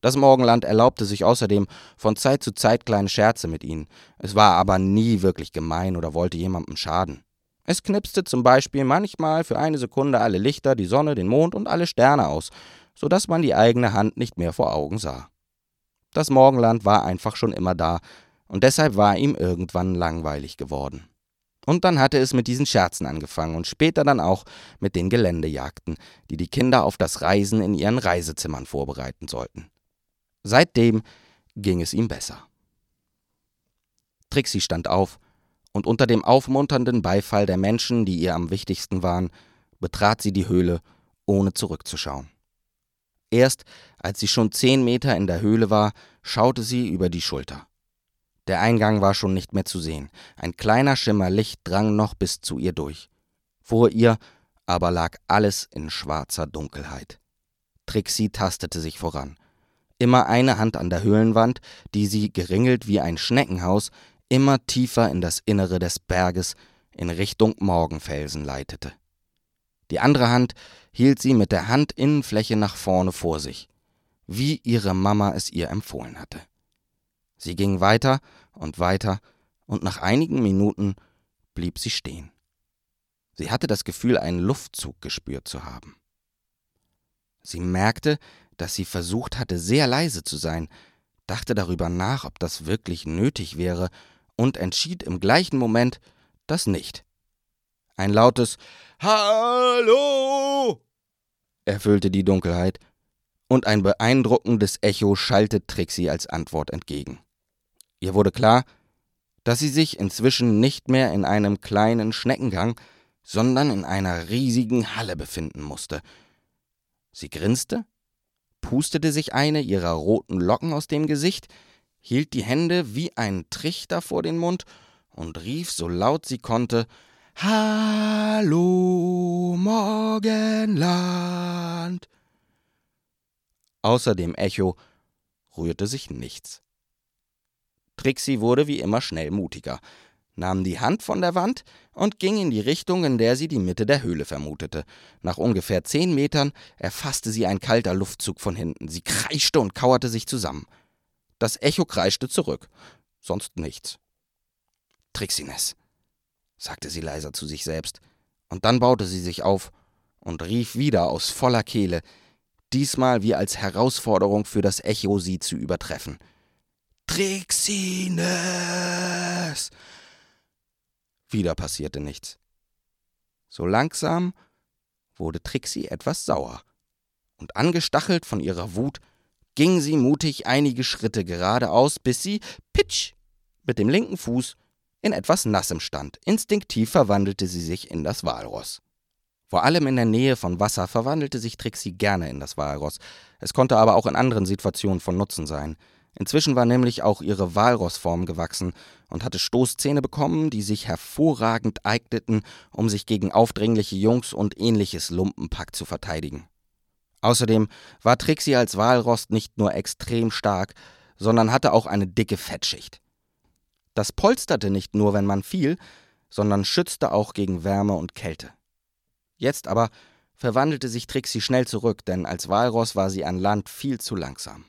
Das Morgenland erlaubte sich außerdem von Zeit zu Zeit kleine Scherze mit ihnen, es war aber nie wirklich gemein oder wollte jemandem schaden. Es knipste zum Beispiel manchmal für eine Sekunde alle Lichter, die Sonne, den Mond und alle Sterne aus, so dass man die eigene Hand nicht mehr vor Augen sah. Das Morgenland war einfach schon immer da, und deshalb war ihm irgendwann langweilig geworden. Und dann hatte es mit diesen Scherzen angefangen und später dann auch mit den Geländejagden, die die Kinder auf das Reisen in ihren Reisezimmern vorbereiten sollten. Seitdem ging es ihm besser. Trixie stand auf, und unter dem aufmunternden Beifall der Menschen, die ihr am wichtigsten waren, betrat sie die Höhle, ohne zurückzuschauen. Erst als sie schon zehn Meter in der Höhle war, schaute sie über die Schulter. Der Eingang war schon nicht mehr zu sehen. Ein kleiner Schimmer Licht drang noch bis zu ihr durch. Vor ihr aber lag alles in schwarzer Dunkelheit. Trixie tastete sich voran. Immer eine Hand an der Höhlenwand, die sie, geringelt wie ein Schneckenhaus, immer tiefer in das Innere des Berges in Richtung Morgenfelsen leitete. Die andere Hand hielt sie mit der Handinnenfläche nach vorne vor sich, wie ihre Mama es ihr empfohlen hatte. Sie ging weiter und weiter, und nach einigen Minuten blieb sie stehen. Sie hatte das Gefühl, einen Luftzug gespürt zu haben. Sie merkte, dass sie versucht hatte, sehr leise zu sein, dachte darüber nach, ob das wirklich nötig wäre, und entschied im gleichen Moment, das nicht. Ein lautes Hallo erfüllte die Dunkelheit, und ein beeindruckendes Echo schallte Trixie als Antwort entgegen. Ihr wurde klar, dass sie sich inzwischen nicht mehr in einem kleinen Schneckengang, sondern in einer riesigen Halle befinden musste. Sie grinste, pustete sich eine ihrer roten Locken aus dem Gesicht, hielt die Hände wie ein Trichter vor den Mund und rief so laut sie konnte Hallo Morgenland. Außer dem Echo rührte sich nichts. Trixie wurde wie immer schnell mutiger, nahm die Hand von der Wand und ging in die Richtung, in der sie die Mitte der Höhle vermutete. Nach ungefähr zehn Metern erfasste sie ein kalter Luftzug von hinten. Sie kreischte und kauerte sich zusammen. Das Echo kreischte zurück, sonst nichts. Trixines, sagte sie leiser zu sich selbst, und dann baute sie sich auf und rief wieder aus voller Kehle, diesmal wie als Herausforderung für das Echo sie zu übertreffen. Trixines! Wieder passierte nichts. So langsam wurde Trixie etwas sauer, und angestachelt von ihrer Wut ging sie mutig einige Schritte geradeaus, bis sie, pitsch, mit dem linken Fuß in etwas Nassem stand. Instinktiv verwandelte sie sich in das Walross. Vor allem in der Nähe von Wasser verwandelte sich Trixie gerne in das Walross. Es konnte aber auch in anderen Situationen von Nutzen sein. Inzwischen war nämlich auch ihre Walrossform gewachsen und hatte Stoßzähne bekommen, die sich hervorragend eigneten, um sich gegen aufdringliche Jungs und ähnliches Lumpenpack zu verteidigen. Außerdem war Trixie als Walross nicht nur extrem stark, sondern hatte auch eine dicke Fettschicht. Das polsterte nicht nur, wenn man fiel, sondern schützte auch gegen Wärme und Kälte. Jetzt aber verwandelte sich Trixie schnell zurück, denn als Walross war sie an Land viel zu langsam.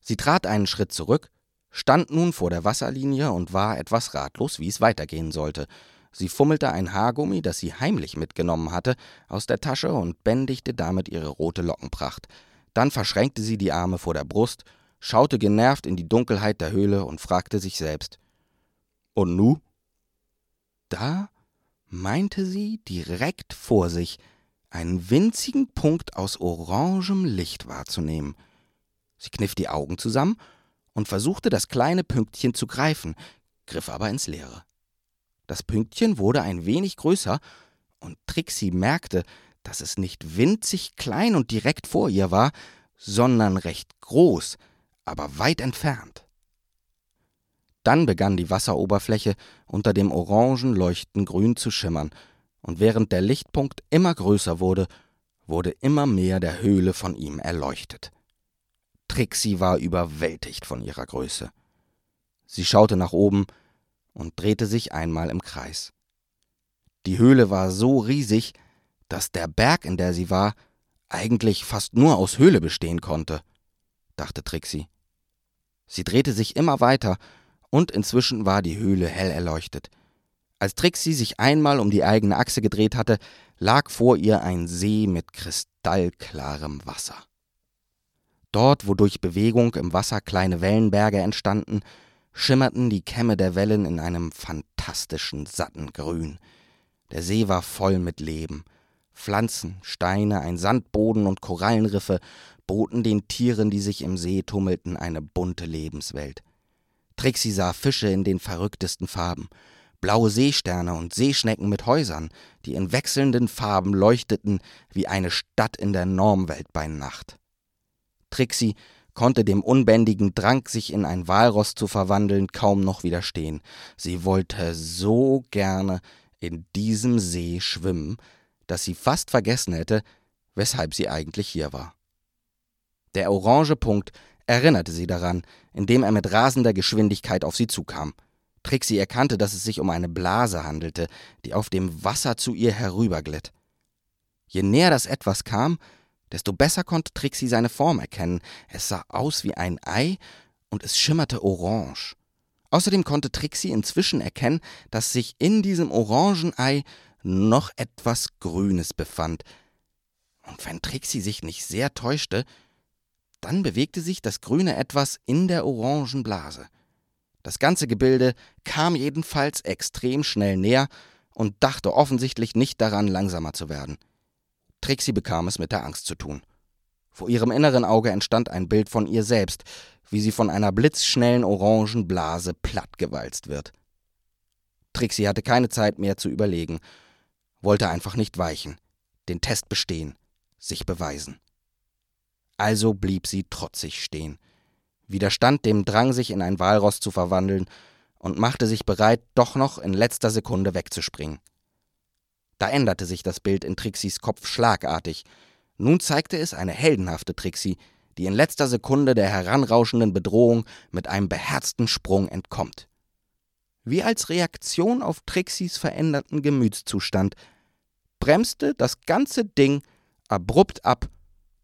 Sie trat einen Schritt zurück, stand nun vor der Wasserlinie und war etwas ratlos, wie es weitergehen sollte. Sie fummelte ein Haargummi, das sie heimlich mitgenommen hatte, aus der Tasche und bändigte damit ihre rote Lockenpracht. Dann verschränkte sie die Arme vor der Brust, schaute genervt in die Dunkelheit der Höhle und fragte sich selbst: Und nu? Da meinte sie direkt vor sich einen winzigen Punkt aus orangem Licht wahrzunehmen. Sie kniff die Augen zusammen und versuchte das kleine Pünktchen zu greifen, griff aber ins Leere. Das Pünktchen wurde ein wenig größer, und Trixie merkte, dass es nicht winzig klein und direkt vor ihr war, sondern recht groß, aber weit entfernt. Dann begann die Wasseroberfläche unter dem orangen Leuchten grün zu schimmern, und während der Lichtpunkt immer größer wurde, wurde immer mehr der Höhle von ihm erleuchtet. Trixie war überwältigt von ihrer Größe. Sie schaute nach oben und drehte sich einmal im Kreis. Die Höhle war so riesig, dass der Berg, in der sie war, eigentlich fast nur aus Höhle bestehen konnte, dachte Trixie. Sie drehte sich immer weiter und inzwischen war die Höhle hell erleuchtet. Als Trixie sich einmal um die eigene Achse gedreht hatte, lag vor ihr ein See mit kristallklarem Wasser. Dort, wo durch Bewegung im Wasser kleine Wellenberge entstanden, schimmerten die Kämme der Wellen in einem fantastischen, satten Grün. Der See war voll mit Leben. Pflanzen, Steine, ein Sandboden und Korallenriffe boten den Tieren, die sich im See tummelten, eine bunte Lebenswelt. Trixie sah Fische in den verrücktesten Farben, blaue Seesterne und Seeschnecken mit Häusern, die in wechselnden Farben leuchteten wie eine Stadt in der Normwelt bei Nacht. Trixie konnte dem unbändigen Drang, sich in ein Walross zu verwandeln, kaum noch widerstehen. Sie wollte so gerne in diesem See schwimmen, dass sie fast vergessen hätte, weshalb sie eigentlich hier war. Der orange Punkt erinnerte sie daran, indem er mit rasender Geschwindigkeit auf sie zukam. Trixie erkannte, dass es sich um eine Blase handelte, die auf dem Wasser zu ihr herüberglitt. Je näher das etwas kam, desto besser konnte Trixie seine Form erkennen. Es sah aus wie ein Ei und es schimmerte orange. Außerdem konnte Trixie inzwischen erkennen, dass sich in diesem orangen Ei noch etwas Grünes befand. Und wenn Trixie sich nicht sehr täuschte, dann bewegte sich das grüne Etwas in der orangen Blase. Das ganze Gebilde kam jedenfalls extrem schnell näher und dachte offensichtlich nicht daran, langsamer zu werden. Trixie bekam es mit der Angst zu tun. Vor ihrem inneren Auge entstand ein Bild von ihr selbst, wie sie von einer blitzschnellen orangen Blase plattgewalzt wird. Trixie hatte keine Zeit mehr zu überlegen, wollte einfach nicht weichen, den Test bestehen, sich beweisen. Also blieb sie trotzig stehen, widerstand dem Drang, sich in ein Walross zu verwandeln und machte sich bereit, doch noch in letzter Sekunde wegzuspringen. Da änderte sich das Bild in Trixis Kopf schlagartig. Nun zeigte es eine heldenhafte Trixie, die in letzter Sekunde der heranrauschenden Bedrohung mit einem beherzten Sprung entkommt. Wie als Reaktion auf Trixis veränderten Gemütszustand bremste das ganze Ding abrupt ab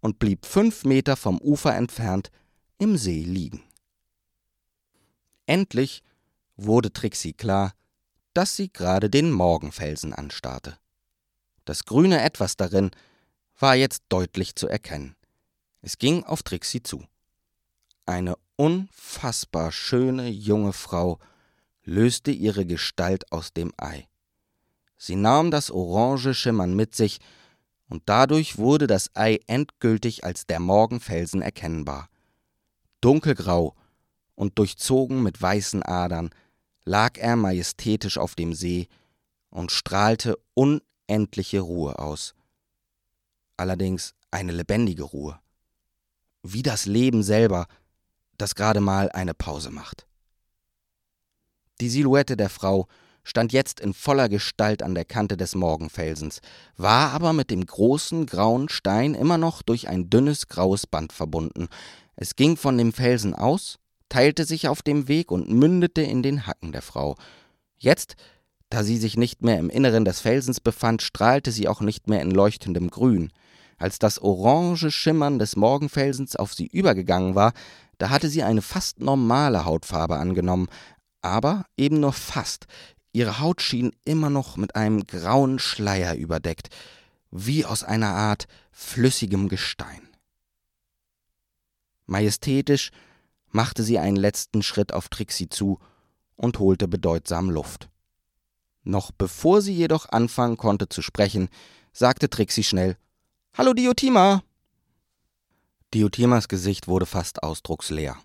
und blieb fünf Meter vom Ufer entfernt im See liegen. Endlich wurde Trixie klar, dass sie gerade den Morgenfelsen anstarrte. Das grüne Etwas darin war jetzt deutlich zu erkennen. Es ging auf Trixie zu. Eine unfassbar schöne junge Frau löste ihre Gestalt aus dem Ei. Sie nahm das orange Schimmern mit sich, und dadurch wurde das Ei endgültig als der Morgenfelsen erkennbar. Dunkelgrau und durchzogen mit weißen Adern lag er majestätisch auf dem See und strahlte unendliche Ruhe aus. Allerdings eine lebendige Ruhe. Wie das Leben selber, das gerade mal eine Pause macht. Die Silhouette der Frau stand jetzt in voller Gestalt an der Kante des Morgenfelsens, war aber mit dem großen grauen Stein immer noch durch ein dünnes graues Band verbunden. Es ging von dem Felsen aus, teilte sich auf dem Weg und mündete in den Hacken der Frau. Jetzt da sie sich nicht mehr im Inneren des Felsens befand, strahlte sie auch nicht mehr in leuchtendem Grün. Als das orange Schimmern des Morgenfelsens auf sie übergegangen war, da hatte sie eine fast normale Hautfarbe angenommen, aber eben nur fast. Ihre Haut schien immer noch mit einem grauen Schleier überdeckt, wie aus einer Art flüssigem Gestein. Majestätisch machte sie einen letzten Schritt auf Trixie zu und holte bedeutsam Luft. Noch bevor sie jedoch anfangen konnte zu sprechen, sagte Trixie schnell: Hallo Diotima! Diotimas Gesicht wurde fast ausdrucksleer.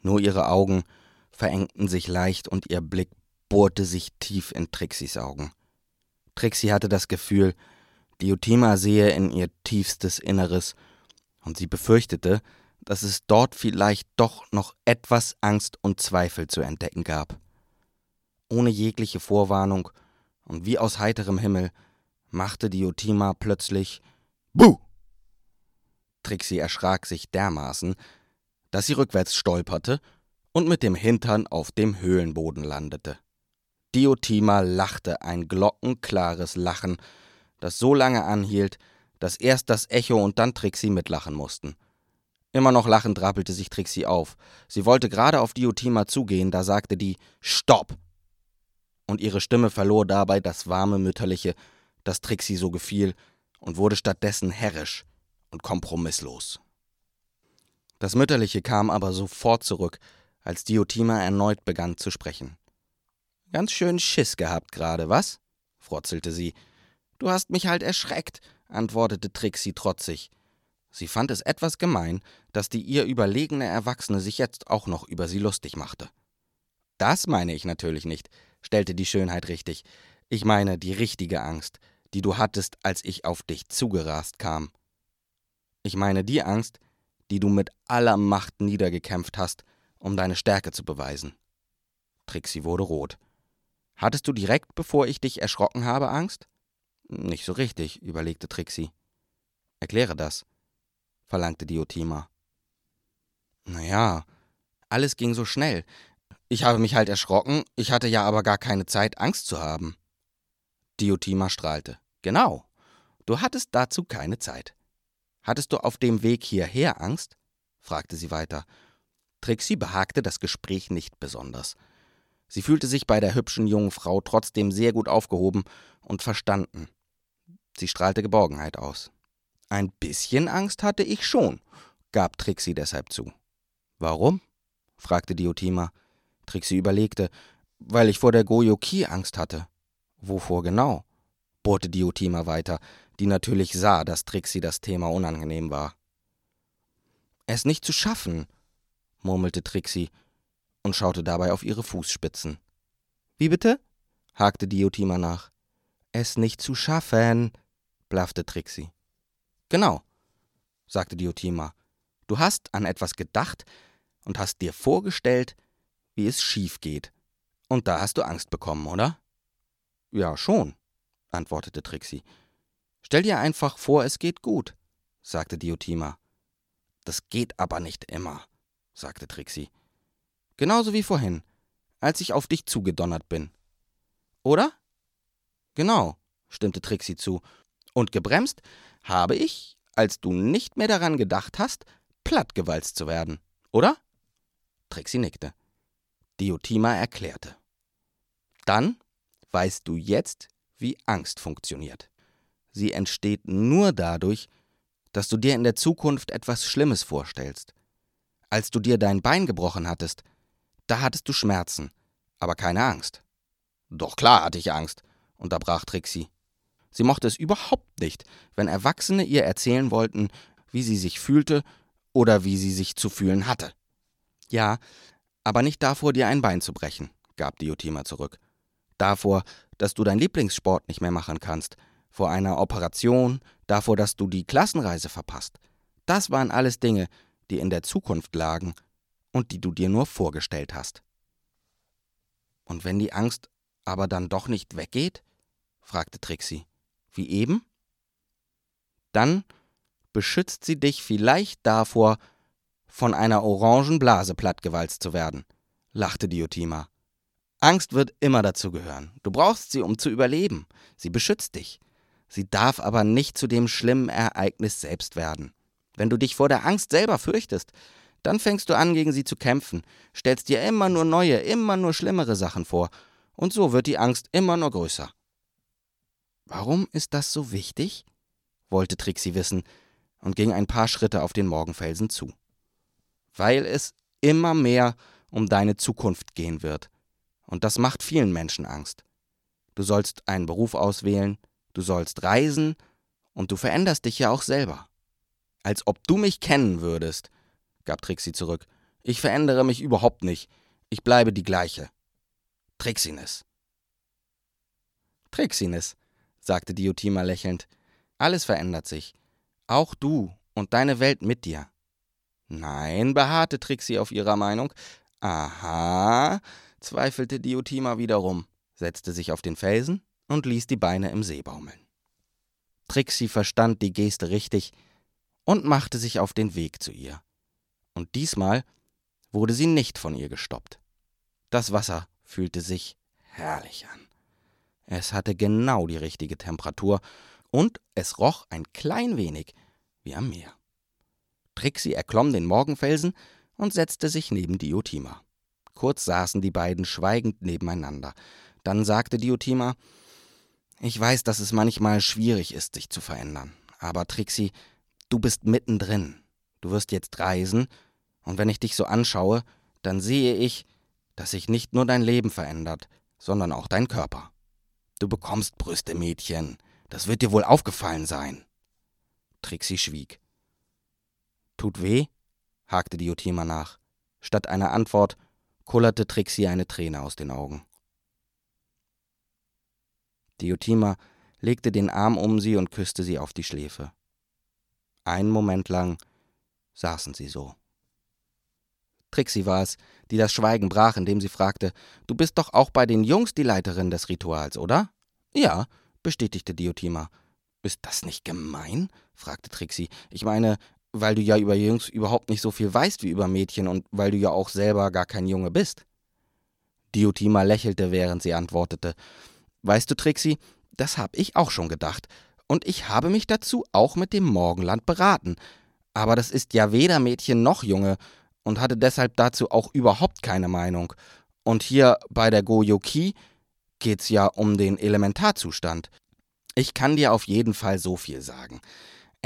Nur ihre Augen verengten sich leicht und ihr Blick bohrte sich tief in Trixis Augen. Trixie hatte das Gefühl, Diotima sehe in ihr tiefstes Inneres, und sie befürchtete, dass es dort vielleicht doch noch etwas Angst und Zweifel zu entdecken gab. Ohne jegliche Vorwarnung und wie aus heiterem Himmel machte Diotima plötzlich Buh! Trixie erschrak sich dermaßen, dass sie rückwärts stolperte und mit dem Hintern auf dem Höhlenboden landete. Diotima lachte ein glockenklares Lachen, das so lange anhielt, dass erst das Echo und dann Trixie mitlachen mussten. Immer noch lachend rappelte sich Trixie auf. Sie wollte gerade auf Diotima zugehen, da sagte die Stopp! Und ihre Stimme verlor dabei das warme Mütterliche, das Trixie so gefiel, und wurde stattdessen herrisch und kompromisslos. Das Mütterliche kam aber sofort zurück, als Diotima erneut begann zu sprechen. Ganz schön Schiss gehabt gerade, was? frotzelte sie. Du hast mich halt erschreckt, antwortete Trixie trotzig. Sie fand es etwas gemein, dass die ihr überlegene Erwachsene sich jetzt auch noch über sie lustig machte. Das meine ich natürlich nicht, stellte die Schönheit richtig. Ich meine die richtige Angst, die du hattest, als ich auf dich zugerast kam. Ich meine die Angst, die du mit aller Macht niedergekämpft hast, um deine Stärke zu beweisen. Trixie wurde rot. Hattest du direkt, bevor ich dich erschrocken habe, Angst? Nicht so richtig, überlegte Trixie. Erkläre das, verlangte Diotima. Naja, alles ging so schnell. Ich habe mich halt erschrocken, ich hatte ja aber gar keine Zeit, Angst zu haben. Diotima strahlte. Genau, du hattest dazu keine Zeit. Hattest du auf dem Weg hierher Angst? fragte sie weiter. Trixie behagte das Gespräch nicht besonders. Sie fühlte sich bei der hübschen jungen Frau trotzdem sehr gut aufgehoben und verstanden. Sie strahlte Geborgenheit aus. Ein bisschen Angst hatte ich schon, gab Trixie deshalb zu. Warum? fragte Diotima. Trixie überlegte. Weil ich vor der Goyoki Angst hatte. Wovor genau? bohrte Diotima weiter, die natürlich sah, dass Trixie das Thema unangenehm war. Es nicht zu schaffen, murmelte Trixie und schaute dabei auf ihre Fußspitzen. Wie bitte? hakte Diotima nach. Es nicht zu schaffen, blaffte Trixie. Genau, sagte Diotima. Du hast an etwas gedacht und hast dir vorgestellt, wie es schief geht. Und da hast du Angst bekommen, oder? Ja, schon, antwortete Trixie. Stell dir einfach vor, es geht gut, sagte Diotima. Das geht aber nicht immer, sagte Trixie. Genauso wie vorhin, als ich auf dich zugedonnert bin. Oder? Genau, stimmte Trixie zu. Und gebremst habe ich, als du nicht mehr daran gedacht hast, plattgewalzt zu werden, oder? Trixie nickte. Diotima erklärte. Dann weißt du jetzt, wie Angst funktioniert. Sie entsteht nur dadurch, dass du dir in der Zukunft etwas Schlimmes vorstellst. Als du dir dein Bein gebrochen hattest, da hattest du Schmerzen, aber keine Angst. Doch klar hatte ich Angst, unterbrach Trixie. Sie mochte es überhaupt nicht, wenn Erwachsene ihr erzählen wollten, wie sie sich fühlte oder wie sie sich zu fühlen hatte. Ja, aber nicht davor, dir ein Bein zu brechen, gab Diotima zurück. Davor, dass du dein Lieblingssport nicht mehr machen kannst, vor einer Operation, davor, dass du die Klassenreise verpasst. Das waren alles Dinge, die in der Zukunft lagen und die du dir nur vorgestellt hast. Und wenn die Angst aber dann doch nicht weggeht? fragte Trixie. Wie eben? Dann beschützt sie dich vielleicht davor, von einer orangen Blase plattgewalzt zu werden, lachte Diotima. Angst wird immer dazu gehören. Du brauchst sie, um zu überleben. Sie beschützt dich. Sie darf aber nicht zu dem schlimmen Ereignis selbst werden. Wenn du dich vor der Angst selber fürchtest, dann fängst du an, gegen sie zu kämpfen, stellst dir immer nur neue, immer nur schlimmere Sachen vor, und so wird die Angst immer nur größer. Warum ist das so wichtig? wollte Trixie wissen und ging ein paar Schritte auf den Morgenfelsen zu. Weil es immer mehr um deine Zukunft gehen wird. Und das macht vielen Menschen Angst. Du sollst einen Beruf auswählen, du sollst reisen und du veränderst dich ja auch selber. Als ob du mich kennen würdest, gab Trixie zurück. Ich verändere mich überhaupt nicht. Ich bleibe die gleiche. Trixines. Trixines, sagte Diotima lächelnd, alles verändert sich. Auch du und deine Welt mit dir. Nein, beharrte Trixie auf ihrer Meinung. Aha, zweifelte Diotima wiederum, setzte sich auf den Felsen und ließ die Beine im See baumeln. Trixie verstand die Geste richtig und machte sich auf den Weg zu ihr. Und diesmal wurde sie nicht von ihr gestoppt. Das Wasser fühlte sich herrlich an. Es hatte genau die richtige Temperatur und es roch ein klein wenig wie am Meer. Trixie erklomm den Morgenfelsen und setzte sich neben Diotima. Kurz saßen die beiden schweigend nebeneinander. Dann sagte Diotima, ich weiß, dass es manchmal schwierig ist, sich zu verändern. Aber Trixie, du bist mittendrin. Du wirst jetzt reisen, und wenn ich dich so anschaue, dann sehe ich, dass sich nicht nur dein Leben verändert, sondern auch dein Körper. Du bekommst Brüste, Mädchen. Das wird dir wohl aufgefallen sein. Trixie schwieg. Tut weh? hakte Diotima nach. Statt einer Antwort kullerte Trixie eine Träne aus den Augen. Diotima legte den Arm um sie und küsste sie auf die Schläfe. Einen Moment lang saßen sie so. Trixie war es, die das Schweigen brach, indem sie fragte: Du bist doch auch bei den Jungs die Leiterin des Rituals, oder? Ja, bestätigte Diotima. Ist das nicht gemein? fragte Trixie. Ich meine, weil du ja über Jungs überhaupt nicht so viel weißt wie über Mädchen und weil du ja auch selber gar kein Junge bist. Diotima lächelte, während sie antwortete. Weißt du, Trixie, das hab ich auch schon gedacht. Und ich habe mich dazu auch mit dem Morgenland beraten. Aber das ist ja weder Mädchen noch Junge und hatte deshalb dazu auch überhaupt keine Meinung. Und hier bei der Goyoki geht's ja um den Elementarzustand. Ich kann dir auf jeden Fall so viel sagen.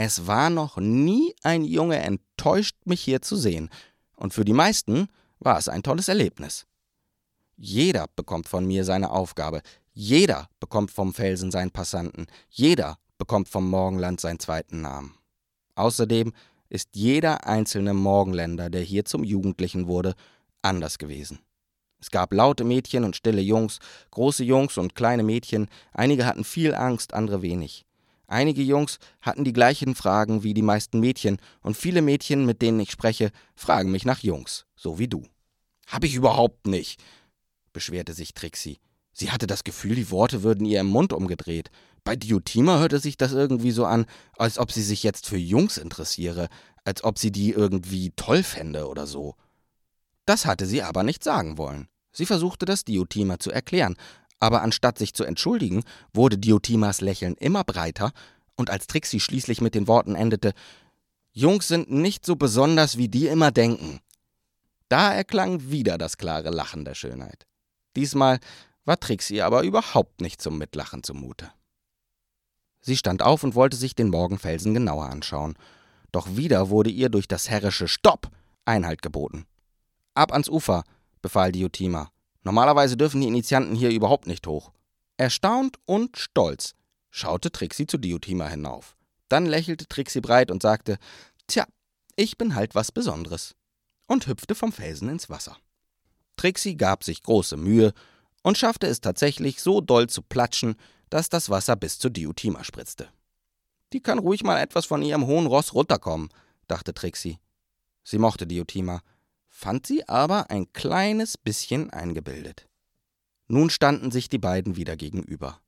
Es war noch nie ein Junge enttäuscht, mich hier zu sehen. Und für die meisten war es ein tolles Erlebnis. Jeder bekommt von mir seine Aufgabe. Jeder bekommt vom Felsen seinen Passanten. Jeder bekommt vom Morgenland seinen zweiten Namen. Außerdem ist jeder einzelne Morgenländer, der hier zum Jugendlichen wurde, anders gewesen. Es gab laute Mädchen und stille Jungs, große Jungs und kleine Mädchen, einige hatten viel Angst, andere wenig. Einige Jungs hatten die gleichen Fragen wie die meisten Mädchen, und viele Mädchen, mit denen ich spreche, fragen mich nach Jungs, so wie du. Hab ich überhaupt nicht, beschwerte sich Trixie. Sie hatte das Gefühl, die Worte würden ihr im Mund umgedreht. Bei Diotima hörte sich das irgendwie so an, als ob sie sich jetzt für Jungs interessiere, als ob sie die irgendwie toll fände oder so. Das hatte sie aber nicht sagen wollen. Sie versuchte das Diotima zu erklären, aber anstatt sich zu entschuldigen, wurde Diotimas Lächeln immer breiter, und als Trixie schließlich mit den Worten endete, Jungs sind nicht so besonders, wie die immer denken. Da erklang wieder das klare Lachen der Schönheit. Diesmal war Trixie aber überhaupt nicht zum Mitlachen zumute. Sie stand auf und wollte sich den Morgenfelsen genauer anschauen. Doch wieder wurde ihr durch das herrische Stopp Einhalt geboten. Ab ans Ufer, befahl Diotima. Normalerweise dürfen die Initianten hier überhaupt nicht hoch. Erstaunt und stolz schaute Trixie zu Diotima hinauf. Dann lächelte Trixie breit und sagte: Tja, ich bin halt was Besonderes. Und hüpfte vom Felsen ins Wasser. Trixie gab sich große Mühe und schaffte es tatsächlich so doll zu platschen, dass das Wasser bis zu Diotima spritzte. Die kann ruhig mal etwas von ihrem hohen Ross runterkommen, dachte Trixie. Sie mochte Diotima, fand sie aber ein kleines bisschen eingebildet. Nun standen sich die beiden wieder gegenüber.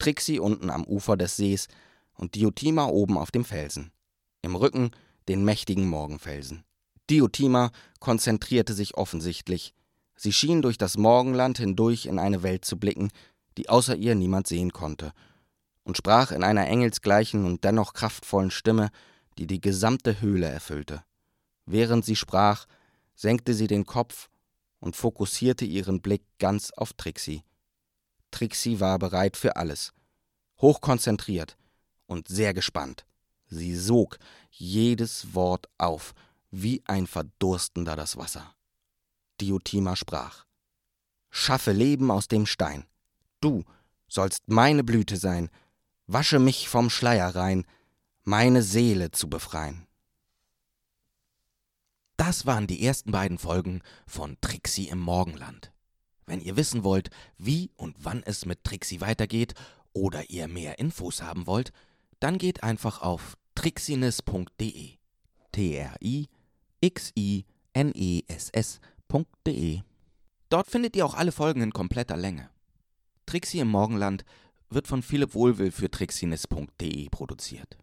Trixie unten am Ufer des Sees und Diotima oben auf dem Felsen. Im Rücken den mächtigen Morgenfelsen. Diotima konzentrierte sich offensichtlich, Sie schien durch das Morgenland hindurch in eine Welt zu blicken, die außer ihr niemand sehen konnte, und sprach in einer engelsgleichen und dennoch kraftvollen Stimme, die die gesamte Höhle erfüllte. Während sie sprach, senkte sie den Kopf und fokussierte ihren Blick ganz auf Trixie. Trixie war bereit für alles, hochkonzentriert und sehr gespannt. Sie sog jedes Wort auf, wie ein Verdurstender das Wasser. Diotima sprach. Schaffe Leben aus dem Stein. Du sollst meine Blüte sein, wasche mich vom Schleier rein, meine Seele zu befreien. Das waren die ersten beiden Folgen von Trixie im Morgenland. Wenn ihr wissen wollt, wie und wann es mit Trixie weitergeht oder ihr mehr Infos haben wollt, dann geht einfach auf trixines.de. T-R-I-X-I-N-E-S-S.de. Dort findet ihr auch alle Folgen in kompletter Länge. Trixie im Morgenland wird von Philipp Wohlwill für trixines.de produziert.